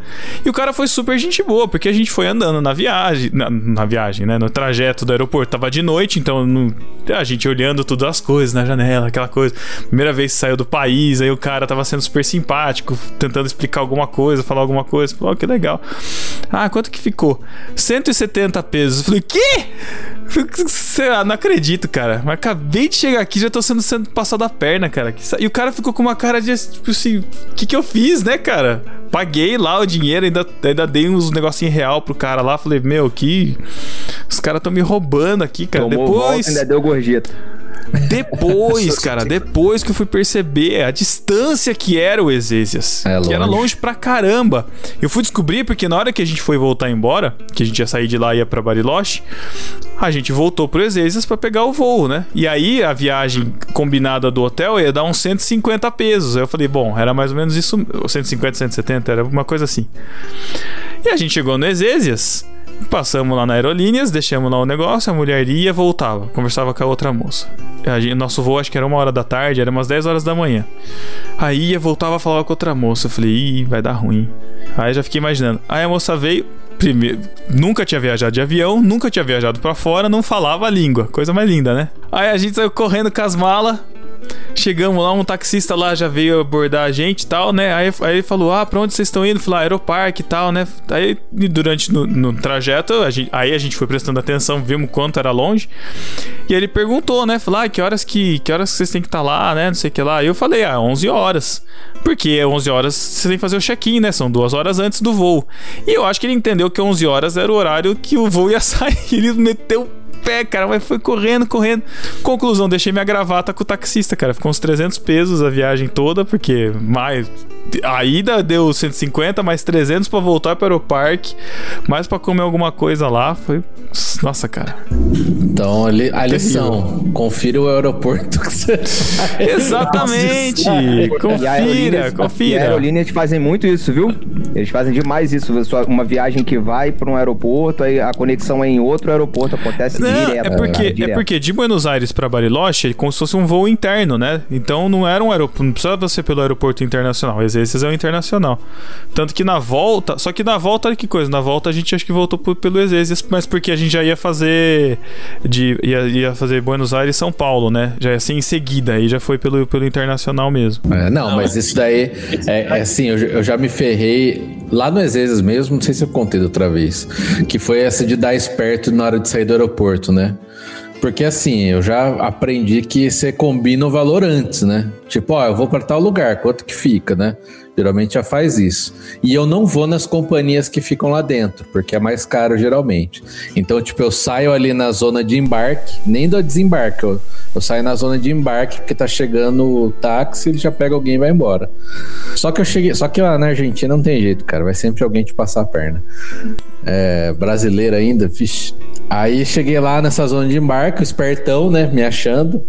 E o cara foi super gente boa, porque a gente foi andando na viagem, na, na viagem, né? No trajeto do aeroporto. Tava de noite, então a gente olhando todas as coisas na janela, aquela coisa. Primeira vez que saiu do país, aí o cara tava sendo super simpático, tentando explicar alguma coisa, falar alguma coisa. Falei, ó, que legal. Ah, quanto que ficou? 170 pesos. Falei, quê? Sei lá, não acredito, cara. Mas acabei de chegar aqui aqui já tô sendo, sendo passado a perna, cara. E o cara ficou com uma cara de, tipo assim, o que que eu fiz, né, cara? Paguei lá o dinheiro, ainda, ainda dei uns negocinho real pro cara lá. Falei, meu, que. Os caras tão me roubando aqui, cara. Tomou Depois. volta, ainda deu gorjeta. Depois, cara, depois que eu fui perceber a distância que era o Exésias. É que era longe. pra caramba. Eu fui descobrir porque na hora que a gente foi voltar embora, que a gente ia sair de lá e ia pra Bariloche, a gente voltou pro Exésias pra pegar o voo, né? E aí a viagem combinada do hotel ia dar uns 150 pesos. Aí eu falei, bom, era mais ou menos isso, 150, 170, era uma coisa assim. E a gente chegou no Exésias. Passamos lá na Aerolíneas, deixamos lá o negócio, a mulher ia, voltava, conversava com a outra moça. A gente- nosso voo acho que era uma hora da tarde, era umas 10 horas da manhã. Aí ia, voltava, falava com outra moça. Eu falei, ih, vai dar ruim. Aí já fiquei imaginando. Aí a moça veio, primeiro, nunca tinha viajado de avião, nunca tinha viajado pra fora, não falava a língua. Coisa mais linda, né? Aí a gente saiu correndo com as malas. Chegamos lá, um taxista lá já veio abordar a gente e tal, né? Aí, aí ele falou: Ah, pra onde vocês estão indo? Falei, ah, Aeroparque e tal, né? Aí durante no, no trajeto, a gente- aí a gente foi prestando atenção, vimos quanto era longe. E ele perguntou, né? Falou: Ah, que horas que, que horas vocês têm que estar lá, né? Não sei o que lá. E eu falei: Ah, 11 horas. Porque 11 horas você tem que fazer o check-in, né? São duas horas antes do voo. E eu acho que ele entendeu que 11 horas era o horário que o voo ia sair. Ele meteu pé, cara, mas foi correndo, correndo. Conclusão, deixei minha gravata com o taxista, cara. Ficou uns 300 pesos a viagem toda, porque mais. A ida deu 150, mais 300 pra voltar para o parque, mais pra comer alguma coisa lá. Foi. Nossa, cara. Então, a, li- a lição. Confira o aeroporto que você. Exatamente! E a Confira, Aerolíneas- E confira. aerolíneas fazem muito isso, viu? Eles fazem demais isso. Uma viagem que vai para um aeroporto, aí a conexão é em outro aeroporto, acontece Não, direto. é porque, cara, é direto. porque de Buenos Aires pra Bariloche é como se fosse um voo interno, né? Então não era um aeroporto, não precisava ser pelo aeroporto internacional. Às vezes é o internacional. Tanto que na volta, só que na volta, olha que coisa, na volta a gente acho que voltou por- pelo Exésias, mas porque a gente já ia fazer de ia, ia fazer Buenos Aires e São Paulo, né? Já ia ser em seguida, aí já foi pelo, pelo internacional mesmo. É, não, mas isso daí é, é assim, eu, já- eu já me ferrei lá no Exesas mesmo, não sei se eu contei da outra vez, que foi essa de dar esperto na hora de sair do aeroporto, né? Porque assim, eu já aprendi que você combina o valor antes, né? Tipo, ó, eu vou para tal lugar, quanto que fica, né? Geralmente já faz isso. E eu não vou nas companhias que ficam lá dentro, porque é mais caro geralmente. Então, tipo, eu saio ali na zona de embarque, nem do desembarque, eu, eu saio na zona de embarque porque tá chegando o táxi, ele já pega alguém e vai embora. Só que eu cheguei, só que lá na Argentina não tem jeito, cara, vai sempre alguém te passar a perna. É, brasileiro ainda, vixe. Aí cheguei lá nessa zona de embarque, o espertão, né, me achando.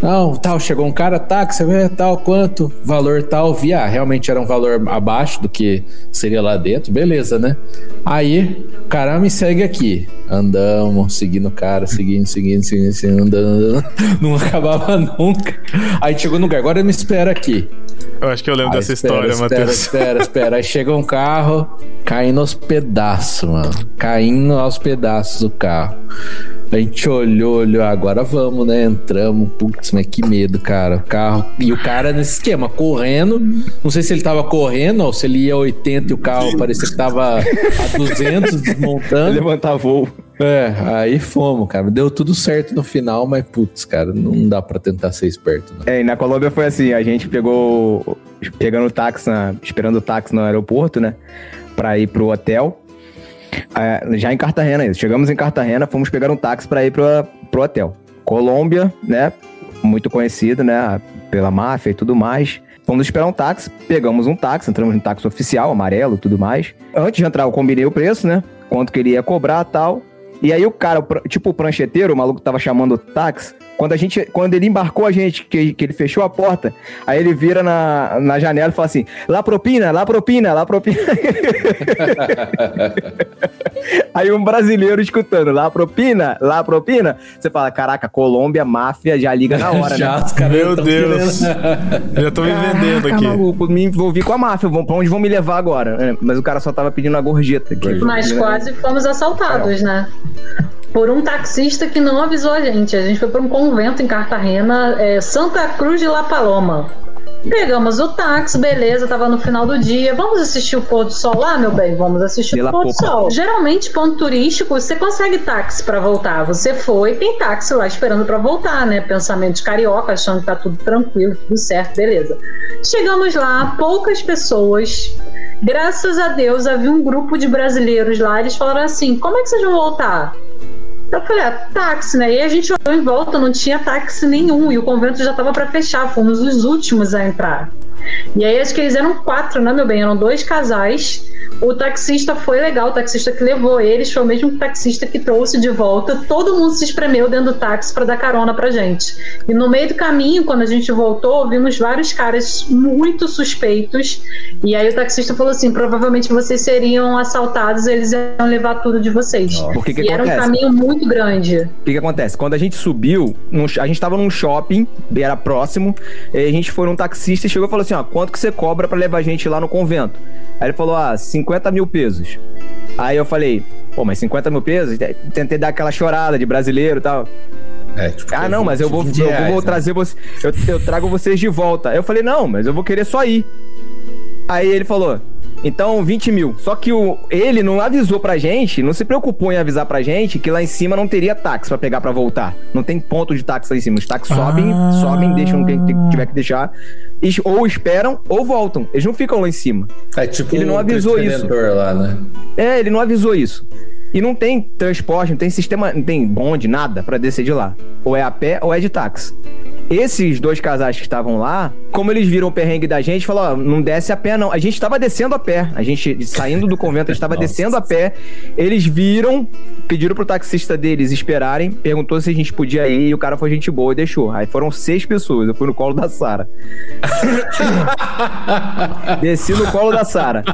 Não, tal, chegou um cara, táxi, tal, quanto, valor tal, vi, ah, realmente era um valor abaixo do que seria lá dentro, beleza, né? Aí, o cara me segue aqui, andamos, seguindo o cara, seguindo, seguindo, seguindo, seguindo andando, andando. não acabava nunca. Aí chegou no lugar, agora me espera aqui. Eu acho que eu lembro Aí, dessa espera, história, espera, Matheus. Espera, espera. Aí chega um carro caindo aos pedaços, mano. Caindo aos pedaços o carro. A gente olhou, olhou, agora vamos, né? Entramos. Putz, mas que medo, cara. O carro. E o cara nesse esquema, correndo. Não sei se ele tava correndo ou se ele ia a 80 e o carro parecia que tava a 200 desmontando. Levantar voo. É, aí fomos, cara. Deu tudo certo no final, mas putz, cara, não dá pra tentar ser esperto, não. É, e na Colômbia foi assim, a gente pegou, pegando o táxi, na- esperando o táxi no aeroporto, né, pra ir pro hotel, É, já em Cartagena, isso. chegamos em Cartagena, fomos pegar um táxi pra ir pro, pro hotel. Colômbia, né, muito conhecido, né, pela máfia e tudo mais. Fomos esperar um táxi, pegamos um táxi, entramos no táxi oficial, amarelo tudo mais. Antes de entrar, eu combinei o preço, né, quanto que ele ia cobrar tal. E aí o cara, tipo o prancheteiro, o maluco tava chamando o táxi, quando a gente, quando ele embarcou a gente, que, que ele fechou a porta, aí ele vira na, na janela e fala assim: lá propina, lá propina, lá propina. aí um brasileiro escutando, lá propina, lá propina. Você fala: caraca, Colômbia, máfia, já liga na hora, Já, né? os caras Meu Deus. querendo- Já tô me vendendo aqui. maluco, me envolvi com a máfia, vão, pra onde vão me levar agora? É, mas o cara só tava pedindo a gorjeta. aqui. Mas quase fomos assaltados, né? Por um taxista que não avisou a gente. A gente foi para um convento em Cartagena, é, Santa Cruz de La Paloma. Pegamos o táxi, beleza, tava no final do dia. Vamos assistir o pôr do sol lá, meu bem? Vamos assistir Pela o pôr do sol. Geralmente, ponto turístico, você consegue táxi pra voltar. Você foi, tem táxi lá esperando pra voltar, né? Pensamento de carioca, achando que tá tudo tranquilo, tudo certo, beleza. Chegamos lá, poucas pessoas. Graças a Deus havia um grupo de brasileiros lá. Eles falaram assim: como é que vocês vão voltar? Eu falei, ah, táxi, né? E a gente olhou em volta, não tinha táxi nenhum. E o convento já estava para fechar, fomos os últimos a entrar. E aí acho que eles eram quatro, né, meu bem? Eram dois casais. O taxista foi legal, o taxista que levou eles foi o mesmo taxista que trouxe de volta. Todo mundo se espremeu dentro do táxi para dar carona pra gente. E no meio do caminho, quando a gente voltou, vimos vários caras muito suspeitos. E aí o taxista falou assim: provavelmente vocês seriam assaltados, eles iam levar tudo de vocês. Por que que e era um acontece? caminho muito grande. O que, que acontece? Quando a gente subiu, a gente tava num shopping, era próximo, e a gente foi num taxista e chegou e falou assim: ó, quanto que você cobra pra levar a gente lá no convento? Aí ele falou: ah, 50 mil pesos. Aí eu falei: pô, mas 50 mil pesos? Tentei dar aquela chorada de brasileiro e tal. É, tipo, Ah, não, mas eu vou, 20 eu reais, vou né? trazer você. Eu, eu trago vocês de volta. Aí eu falei, não, mas eu vou querer só ir. Aí ele falou, então 20 mil. Só que o, ele não avisou pra gente, não se preocupou em avisar pra gente que lá em cima não teria táxi pra pegar pra voltar. Não tem ponto de táxi lá em cima. Os táxis sobem, Ah. sobem, deixam quem tiver que deixar. Ou esperam ou voltam. Eles não ficam lá em cima. É tipo Ele não avisou isso. Lá, né? É, ele não avisou isso. E não tem transporte, não tem sistema, não tem bonde, nada pra descer de lá. Ou é a pé ou é de táxi. Esses dois casais que estavam lá, como eles viram o perrengue da gente, falaram, ó, não desce a pé não. A gente tava descendo a pé. A gente, saindo do convento, a gente tava descendo a pé. Eles viram, pediram pro taxista deles esperarem, perguntou se a gente podia ir e o cara foi gente boa e deixou. Aí foram seis pessoas, eu fui no colo da Sara. Desci no colo da Sara.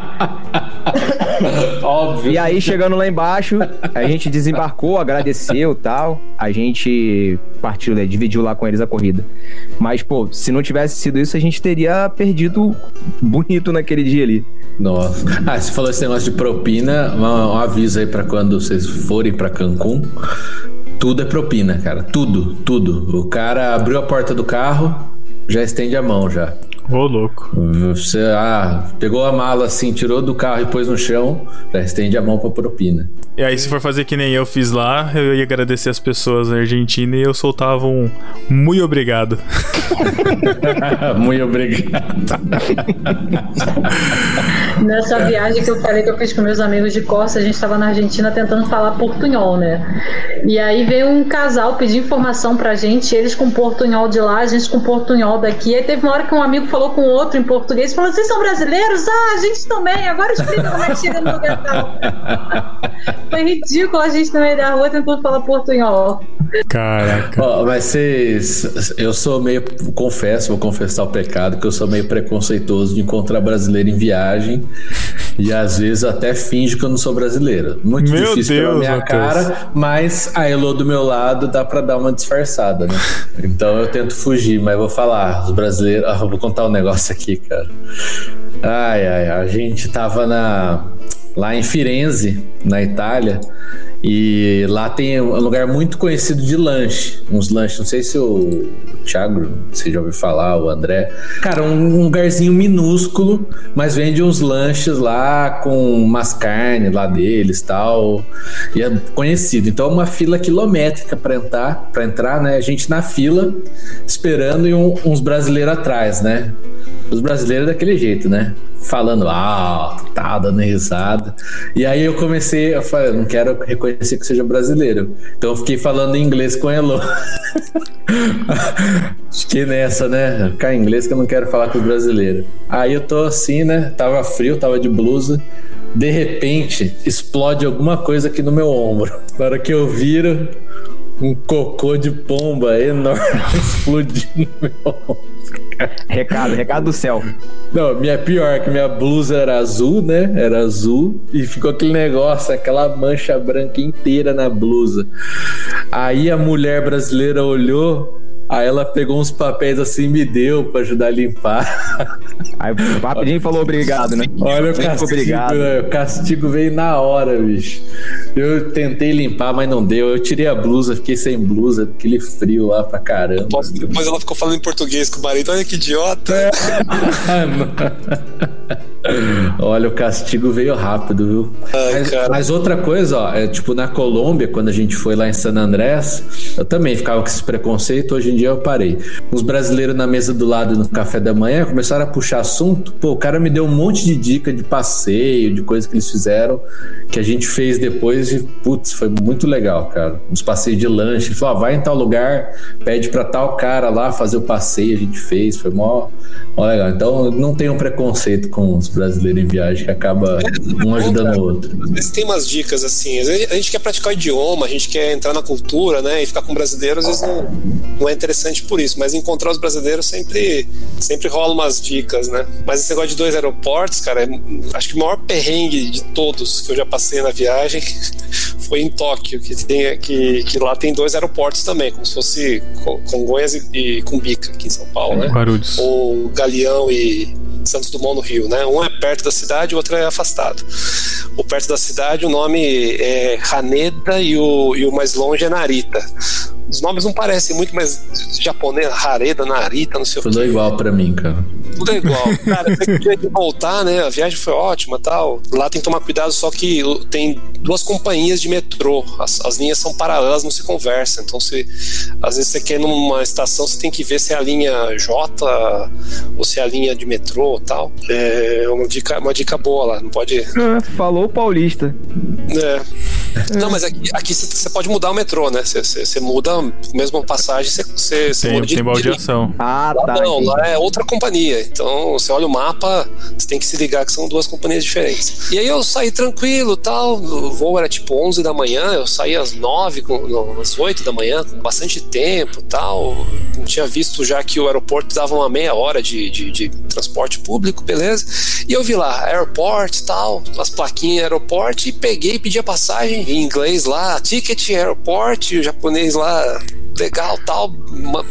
Óbvio. E aí, chegando lá embaixo, a gente desembarcou, agradeceu e tal. A gente partiu, né, dividiu lá com eles a corrida. Mas, pô, se não tivesse sido isso, a gente teria perdido bonito naquele dia ali. Nossa. Ah, você falou esse negócio de propina, um, um aviso aí pra quando vocês forem pra Cancún. Tudo é propina, cara. Tudo, tudo. O cara abriu a porta do carro, já estende a mão já. Ô, louco. Você ah, pegou a mala assim, tirou do carro e pôs no chão, já estende a mão pra propina. E aí, se for fazer que nem eu fiz lá, eu ia agradecer as pessoas na Argentina e eu soltava um muito obrigado. Muito obrigado. Nessa viagem que eu falei que eu fiz com meus amigos de Costa, a gente estava na Argentina tentando falar portunhol, né? E aí veio um casal pedir informação pra gente, eles com portunhol de lá, a gente com portunhol daqui. Aí teve uma hora que um amigo falou com outro em português, falou: Vocês são brasileiros? Ah, a gente também, agora explica como é que chega no lugar tal. Foi ridículo a gente no meio da rua tentando falar portunhol. Caraca. Ó, mas vocês. Eu sou meio. Confesso, vou confessar o pecado, que eu sou meio preconceituoso de encontrar brasileiro em viagem. E às vezes eu até finjo que eu não sou brasileiro. Muito Meu difícil pela Deus, minha Matheus. cara, mas a Elo do meu lado dá pra dar uma disfarçada, né? Então eu tento fugir, mas vou falar. Os brasileiros. Ah, vou contar um negócio aqui, cara. Ai, ai, a gente tava na. Lá em Firenze, na Itália, e lá tem um lugar muito conhecido de lanche. Uns lanches, não sei se o Thiago, você já ouviu falar, o André. Cara, um lugarzinho minúsculo, mas vende uns lanches lá com umas carnes lá deles tal. E é conhecido. Então é uma fila quilométrica para entrar, para entrar, né? A gente na fila, esperando e um- uns brasileiros atrás, né? Os brasileiros daquele jeito, né? Falando alto, tá, dando risada. E aí eu comecei, eu falei, eu não quero reconhecer que seja brasileiro. Então eu fiquei falando em inglês com Elo. Fiquei nessa, né? Ficar em inglês que eu não quero falar com os brasileiros. Aí eu tô assim, né? Tava frio, tava de blusa. De repente, explode alguma coisa aqui no meu ombro. Na hora que eu viro, um cocô de pomba enorme explodindo no meu ombro. Recado, recado do céu. Não, minha pior, que minha blusa era azul, né? Era azul. E ficou aquele negócio, aquela mancha branca inteira na blusa. Aí a mulher brasileira olhou Aí ela pegou uns papéis assim e me deu pra ajudar a limpar. Aí rapidinho falou obrigado, né? Olha o castigo, obrigado. né? o castigo veio na hora, bicho. Eu tentei limpar, mas não deu. Eu tirei a blusa, fiquei sem blusa, aquele frio lá pra caramba. Depois- Depois ela ficou falando em português com o marido. Olha que idiota. Olha, o castigo veio rápido, viu? Ai, mas, mas outra coisa, ó, é tipo na Colômbia, quando a gente foi lá em San Andrés, eu também ficava com esse preconceito, hoje em dia eu parei. Os brasileiros na mesa do lado no café da manhã começaram a puxar assunto. Pô, o cara me deu um monte de dica de passeio, de coisa que eles fizeram, que a gente fez depois e, putz, foi muito legal, cara. Uns passeios de lanche. Ele falou, ó, vai em tal lugar, pede pra tal cara lá fazer o passeio, a gente fez, foi mó, mó legal. Então, não tenho preconceito com os brasileiros em viagem, que acaba um ajudando o outro. Às vezes tem umas dicas assim. Às vezes a gente quer praticar o idioma, a gente quer entrar na cultura, né? E ficar com brasileiros, às vezes não, não é interessante por isso. Mas encontrar os brasileiros sempre, sempre rola umas dicas, né? Mas esse negócio de dois aeroportos, cara, é- acho que o maior perrengue de todos que eu já passei na viagem foi em Tóquio, que, tem, que, que lá tem dois aeroportos também, como se fosse Co- Congonhas e, e Cumbica, aqui em São Paulo, né? Guarulhos. ou Galeão e Santos Dumont no Rio, né? Um é perto da cidade, o outro é afastado. O perto da cidade, o nome é Haneda e o, e o mais longe é Narita. Os nomes não parecem muito, mas japonês, Hareda, Narita, não sei o Tudo que. igual pra mim, cara. Tudo é igual. Cara, dia de voltar, né? A viagem foi ótima tal. Lá tem que tomar cuidado, só que tem duas companhias de metrô. As, as linhas são paralelas, não se conversam. Então, se, às vezes você quer ir numa estação, você tem que ver se é a linha J ou se é a linha de metrô tal. É uma dica, uma dica boa lá. Não pode. Ah, Falou o paulista. É. Não, mas aqui, você você pode mudar o metrô, né? Você- Você você muda a mesma passagem, você, você, você Tem, muda de- tem de baldeação. Ah, Lá tá. não, entendi. lá é outra companhia. Então, você olha o mapa, você tem que se ligar que são duas companhias diferentes. E aí eu saí tranquilo tal. O voo era tipo 11 da manhã, eu saí às 9, com, não, às 8 da manhã, com bastante tempo tal. Não tinha visto já que o aeroporto dava uma meia hora de, de, de transporte público, beleza. E eu vi lá, airport tal, as plaquinhas aeroporto, e peguei pedi a passagem em inglês lá, ticket airport, e o japonês lá legal, tal,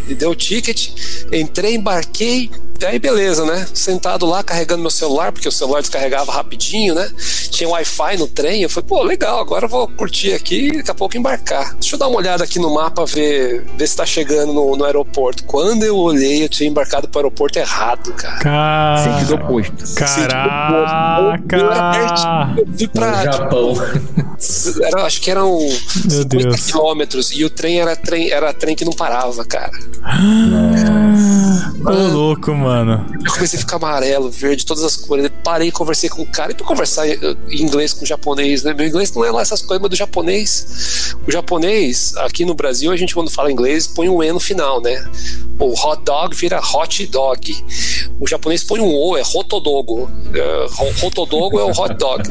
me deu o ticket, entrei, embarquei, e aí beleza, né? Sentado lá, carregando meu celular, porque o celular descarregava rapidinho, né? Tinha Wi-Fi no trem, eu falei, pô, legal, agora eu vou curtir aqui e daqui a pouco embarcar. Deixa eu dar uma olhada aqui no mapa, ver, ver se tá chegando no, no aeroporto. Quando eu olhei, eu tinha embarcado pro aeroporto errado, cara. Sentido Cara... oposto. Caraca! Eu fui No pra, Japão. era, acho que eram Meu 50 Deus. quilômetros e o trem era trem, era trem que não parava, cara. Ô, louco, mano. Eu comecei a ficar amarelo, verde, todas as cores. Eu parei, conversei com o cara. E pra conversar em inglês com o japonês, né? Meu inglês não é lá essas coisas, mas do japonês. O japonês, aqui no Brasil, a gente quando fala inglês põe um E no final, né? O hot dog vira hot dog. O japonês põe um O, é rotodogo. É, ro- rotodogo é o hot dog.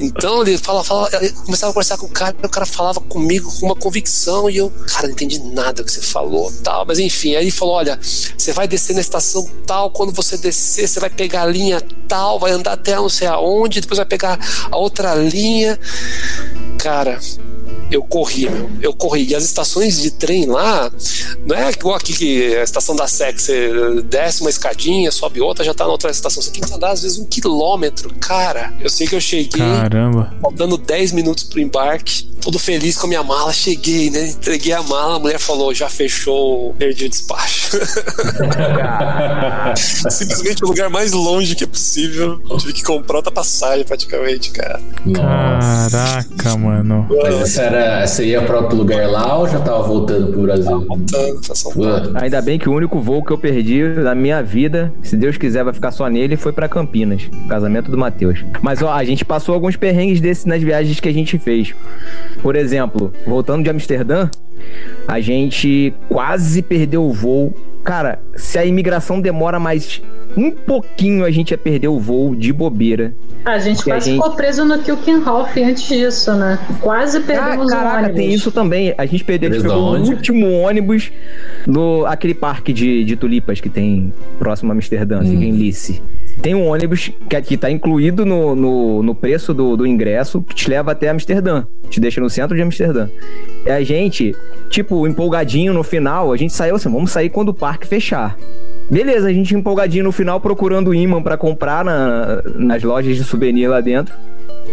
Então ele fala, fala, ele começava a conversar com o cara, e o cara falava comigo com uma convicção e eu, cara, não entendi nada que você falou, tal. Mas enfim, aí ele falou: olha, você vai descer na estação tal, quando você descer, você vai pegar a linha tal, vai andar até não sei aonde, depois vai pegar a outra linha. Cara, eu corri, meu. Eu corri. E as estações de trem lá, não é igual aqui que a estação da SEC, você desce uma escadinha, sobe outra, já tá na outra estação. Você tem que andar às vezes um quilômetro. Cara, eu sei que eu cheguei, Caramba. faltando 10 minutos pro embarque, todo feliz com a minha mala, cheguei, né? Entreguei a mala, a mulher falou, já fechou, perdi o despacho. Simplesmente o lugar mais longe que é possível. Tive que comprar outra passagem praticamente, cara. Nossa. Caraca, mano. Mas essa era, você ia pra outro lugar lá ou já tava voltando pro Brasil? Voltando Paulo. Pô, Ainda bem que o único voo que eu perdi na minha vida, se Deus quiser vai ficar só nele, foi pra Campinas, o casamento do Matheus. Mas ó, a gente passou alguns perrengues desses nas viagens que a gente fez. Por exemplo, voltando de Amsterdã, a gente quase perdeu o voo. Cara, se a imigração demora mais um pouquinho, a gente ia perder o voo de bobeira. A gente Porque a quase gente- ficou preso no Kilkenhoff antes disso, né? Quase Ah, perdemos o caraca, ônibus. tem isso também. A gente perdeu, a gente Preso pegou o último ônibus no aquele parque de, de tulipas que tem próximo a Amsterdã, Hum. fica em Lice. Tem um ônibus que, que tá incluído no, no, no preço do, do ingresso que te leva até Amsterdã. Te deixa no centro de Amsterdã. E a gente tipo, empolgadinho no final, a gente saiu assim, vamos sair quando o parque fechar. Beleza, a gente empolgadinho no final procurando imã pra comprar na- nas lojas de souvenir lá dentro.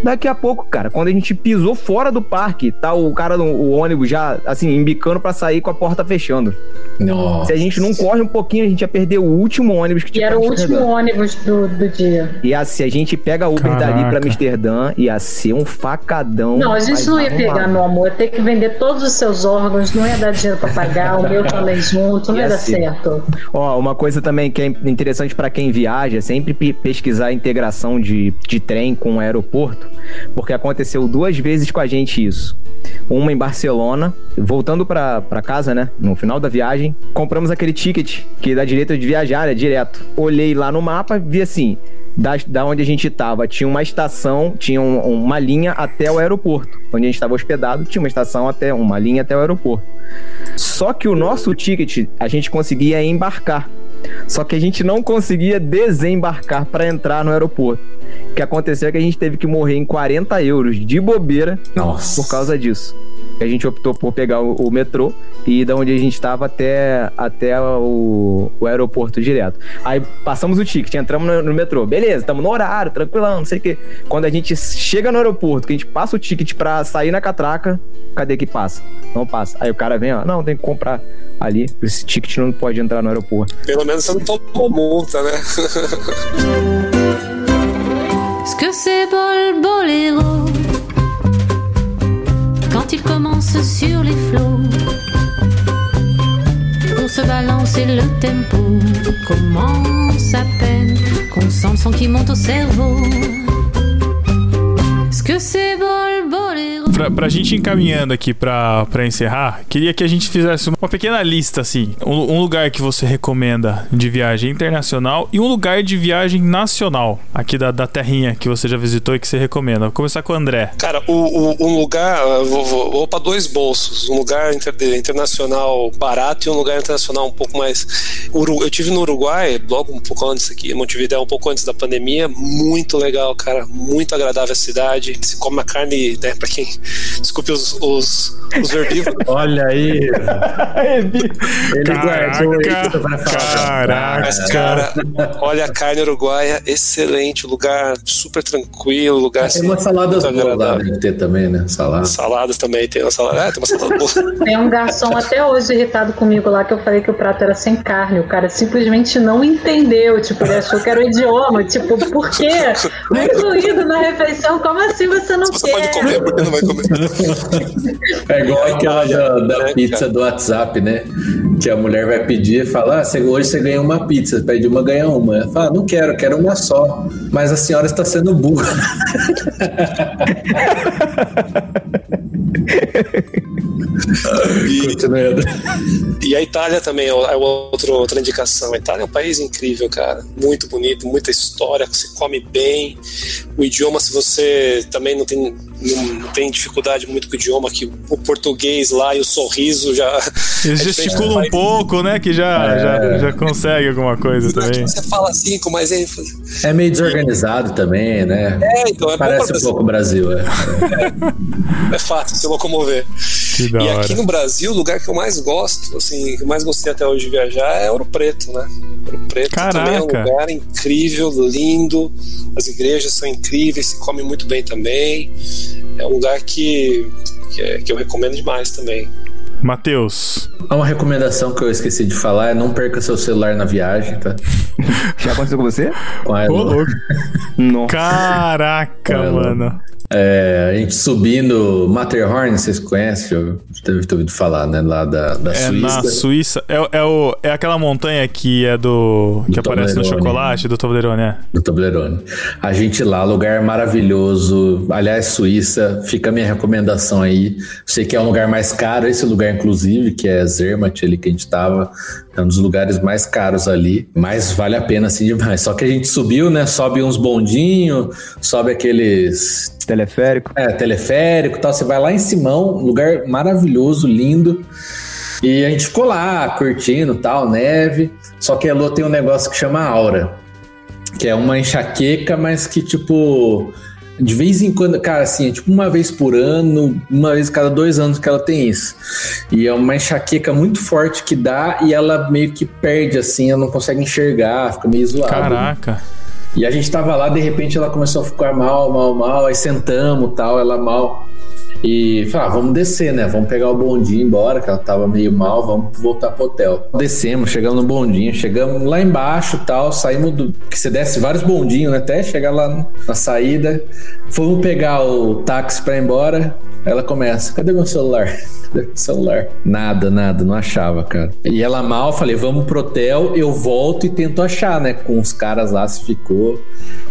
Daqui a pouco, cara, quando a gente pisou fora do parque, tá o cara do o ônibus já, assim, embicando pra sair com a porta fechando. Nossa. Se a gente não corre um pouquinho, a gente ia perder o último ônibus que E tinha era pra o último Amsterdã. ônibus do, do dia. E assim, se a gente pega Uber dali pra Caraca. Amsterdã, ia ser um facadão. Não, a gente não ia arrumado. pegar, meu amor. Ia ter que vender todos os seus órgãos, não ia dar dinheiro pra pagar, o meu também junto, não ia, Ia dar ser. certo. Ó, uma coisa também que é interessante pra quem viaja, é sempre pe- pesquisar a integração de, de trem com o aeroporto, porque aconteceu duas vezes com a gente isso. Uma em Barcelona, voltando pra casa, né? No final da viagem, compramos aquele ticket que dá direito de viajar, é direto. Olhei lá no mapa, vi assim, da, da onde a gente tava, tinha uma estação, tinha um- uma linha até o aeroporto. Onde a gente estava hospedado, tinha uma estação até, uma linha até o aeroporto. Só que o nosso ticket, a gente conseguia embarcar. Só que a gente não conseguia desembarcar para entrar no aeroporto. O que aconteceu é que a gente teve que morrer em 40 euros de bobeira Nossa. por causa disso. A gente optou por pegar o, o metrô e da onde a gente estava até, até o, o aeroporto direto. Aí passamos o ticket, entramos no, no metrô. Beleza, estamos no horário, tranquilão, não sei o quê. Quando a gente chega no aeroporto, que a gente passa o ticket pra sair na catraca, cadê que passa? Não passa. Aí o cara vem, ó, não, tem que comprar ali. Esse ticket não pode entrar no aeroporto. Pelo menos você não tomou multa, né? Ce que c'est le boléro. Quand il commence sur les flots On se balance et le tempo Commence à peine. Qu'on sent le son qui monte au cerveau Pra, pra gente encaminhando aqui pra, pra encerrar, queria que a gente fizesse uma pequena lista, assim. Um, um lugar que você recomenda de viagem internacional e um lugar de viagem nacional, aqui da, da terrinha que você já visitou e que você recomenda. Vou começar com o André. Cara, o, o- um lugar, eu vou, vou, vou para dois bolsos, um lugar inter- internacional barato e um lugar internacional um pouco mais. Eu tive no Uruguai, logo um pouco antes aqui, em Montevideo, um pouco antes da pandemia, muito legal, cara, muito agradável a cidade. Se come uma carne, né, pra quem. Desculpe os, os, os herbívoros. Olha aí. Ele guardou isso pra falar. caraca. Mas, cara, olha a carne uruguaia, excelente, lugar super tranquilo, lugar Tem assim, uma salada muito boa lá, agradável. deve ter também, né? Salada. Saladas também, tem uma salada. É, tem uma salada boa. Tem um garçom até hoje irritado comigo lá que eu falei que o prato era sem carne. O cara simplesmente não entendeu. Tipo, ele achou que era o idioma. Tipo, por quê? Não incluído na refeição. Como assim você não Você quer? pode comer, porque não vai comer. É igual aquela da, da né, pizza do WhatsApp, né? Que a mulher vai pedir e fala: ah, você- hoje você ganha uma pizza, pede uma, ganha uma. Ela fala: não quero, quero uma só. Mas a senhora está sendo burra. Continuando. E a Itália também é é outro, outra indicação. A Itália é um país incrível, cara. Muito bonito, muita história, você come bem. O idioma, se você também não tem, não, tem dificuldade muito com o idioma, que o português lá e o sorriso já. Eles é gesticulam um pouco, né? Que já, já, já consegue alguma coisa também. Você fala assim com mais ênfase. É meio desorganizado também, né? É, então é Parece um pouco o Brasil. É. É fácil se locomover. Que da E hora. aqui no Brasil, o lugar que eu mais gosto, assim, que eu mais gostei até hoje de viajar é Ouro Preto, né? Ouro Preto também é um Caraca. lugar incrível, lindo. As igrejas são incríveis, se come muito bem também. É um lugar que, que, é- que eu recomendo demais também. Matheus. Uma recomendação que eu esqueci de falar é não perca seu celular na viagem, tá? Já aconteceu com você? Com a Ô, Elo. louco. Nossa. Caraca, mano. É, a gente subindo Matterhorn, vocês conhecem? Eu deve ter ouvido falar, né? Lá da, da É Suíça. na Suíça. É, é, o, é aquela montanha que é do. que Do aparece no chocolate do Toblerone, é. do Toblerone. A gente lá, lugar maravilhoso. Aliás, Suíça, fica a minha recomendação aí. Sei que é um lugar mais caro, esse lugar, inclusive, que é Zermatt, ali que a gente tava. É um dos lugares mais caros ali, mas vale a pena assim demais. Só que a gente subiu, né? Sobe uns bondinhos, sobe aqueles Teleférico. é, teleférico e tal. Você vai lá em Simão, um lugar maravilhoso, lindo. E a gente ficou lá, curtindo tal, neve. Só que a Elô tem um negócio que chama aura. Que é uma enxaqueca, mas que, tipo, De vez em quando, cara, assim, é tipo uma vez por ano, uma vez cada dois anos que ela tem isso. E é uma enxaqueca muito forte que dá e ela meio que perde, assim, ela não consegue enxergar, fica meio zoada. Caraca. E a gente tava lá, de repente ela começou a ficar mal, mal, mal, aí sentamos tal, ela mal. E falei, ah, vamos descer, né? Vamos pegar o bondinho embora, que ela tava meio mal, vamos voltar pro hotel. Descemos, chegamos no bondinho, chegamos lá embaixo tal, saímos do. Que você desce vários bondinhos, né? Até chegar lá na saída. Fomos pegar o táxi pra ir embora. Ela começa, cadê meu celular? Celular? Nada, nada, não achava, cara. E ela mal, falei, vamos pro hotel, eu volto e tento achar, né? Com os caras lá se ficou.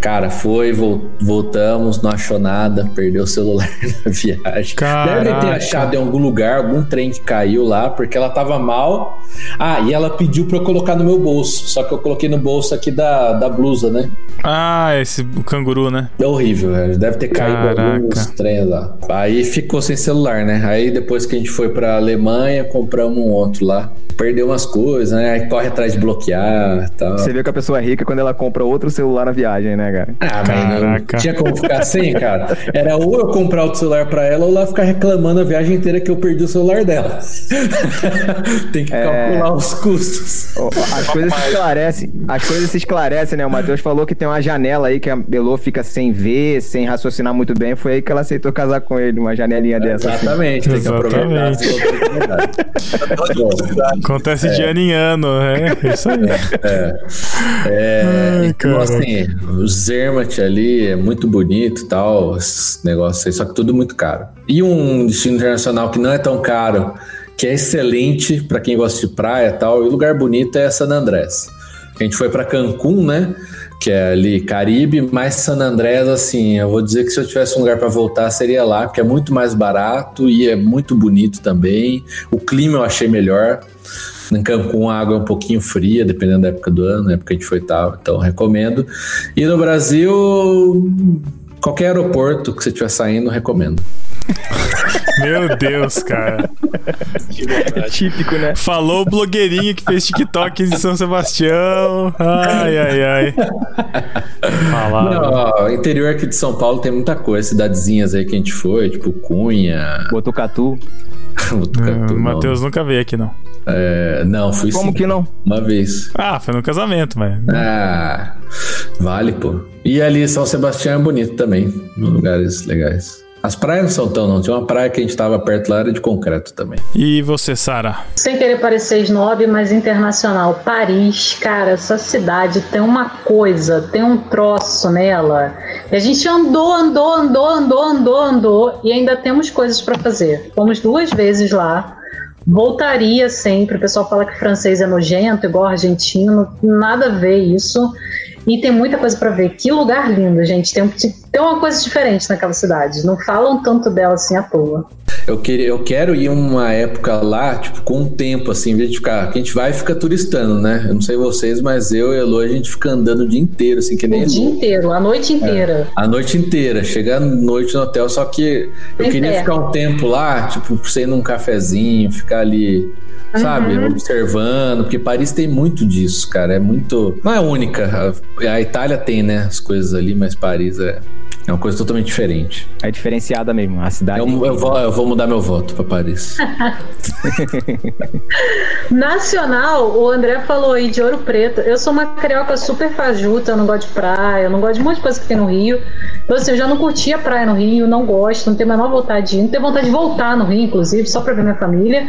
Cara, foi, vol- voltamos, não achou nada, perdeu o celular na viagem. Deve ter Caraca. achado em algum lugar, algum trem que caiu lá, porque ela tava mal. Ah, e ela pediu pra eu colocar no meu bolso. Só que eu coloquei no bolso aqui da, da blusa, né? Ah, esse canguru, né? É horrível, velho. Deve ter caído Caraca. alguns trens lá. Aí ficou sem celular, né? Aí depois que a gente foi pra Alemanha, compramos um outro lá. Perdeu umas coisas, né? Aí corre atrás de bloquear e tal. Você vê que a pessoa é rica quando ela compra outro celular na viagem, né, cara? Ah, mas não tinha como ficar sem, cara. Era ou eu comprar outro celular pra ela ou lá ficar reclamando a viagem inteira que eu perdi o celular dela. Tem que calcular os custos. As coisas se esclarecem. As coisas se esclarecem, né? O Matheus falou que tem uma janela aí que a Belô fica sem ver, sem raciocinar muito bem. Foi aí que ela aceitou casar com ele, uma janelinha dessa. assim. Exatamente, tem que aproveitar Exatamente. Acontece de ano em ano, é isso aí. É, Ai, então, cara. assim, o Zermatt ali é muito bonito e tal, esses negócios aí, só que tudo muito caro. E um destino internacional que não é tão caro, que é excelente pra quem gosta de praia e tal, e o lugar bonito é San Andrés. A gente foi pra Cancún, né? Que é ali Caribe, mas San Andrés, assim, eu vou dizer que se eu tivesse um lugar pra voltar seria lá, porque é muito mais barato e é muito bonito também. O clima eu achei melhor. Em Cancún a água é um pouquinho fria, dependendo da época do ano, na época que a gente foi tal, então recomendo. E no Brasil, qualquer aeroporto que você estiver saindo, recomendo. Meu Deus, cara. Que É típico, né? Falou o blogueirinho que fez TikTok de São Sebastião. Ai, ai, ai. Falaram. Não, ó, interior aqui de São Paulo tem muita coisa, cidadezinhas aí que a gente foi, tipo Cunha, Botucatu. Botucatu, o não. Matheus nunca veio aqui, não. É, não, fui Como sim, que não? Uma vez. Ah, foi no casamento, mas. Ah, vale, pô. E ali São Sebastião é bonito também, lugares legais. As praias não são tão, não. Tinha uma praia que a gente tava perto lá, era de concreto também. E você, Sara? Sem querer parecer snob, mas internacional. Paris, cara, essa cidade tem uma coisa, tem um troço nela. E a gente andou, andou, andou, andou, andou, andou e ainda temos coisas pra fazer. Fomos duas vezes lá. Voltaria sempre. O pessoal fala que francês é nojento, igual argentino. Nada a ver isso. E tem muita coisa pra ver. Que lugar lindo, gente. Tem, um- tem uma coisa diferente naquela cidade. Não falam tanto dela assim à toa. Eu, queria, eu quero ir uma época lá, tipo, com um tempo, assim, em vez de ficar. Que a gente vai e fica turistando, né? Eu não sei vocês, mas eu e a a gente fica andando o dia inteiro, assim, que nem O dia inteiro, a noite inteira. A noite inteira, chegar à noite no hotel, só que eu Bem queria perto. ficar um tempo lá, tipo, ir num cafezinho, ficar ali, sabe, Uhum. observando, porque Paris tem muito disso, cara, é muito. Não é única, a Itália tem, né, as coisas ali, mas Paris é, é uma coisa totalmente diferente. É diferenciada mesmo. A cidade. Eu, eu vou, eu vou mudar meu voto pra Paris. Nacional, o André falou aí de Ouro Preto. Eu sou uma carioca super fajuta, eu não gosto de praia, eu não gosto de um monte de coisa que tem no Rio. Então, assim, eu já não curti a praia no Rio, não gosto, não tenho a menor vontade de ir, não tenho vontade de voltar no Rio, inclusive, só pra ver minha família.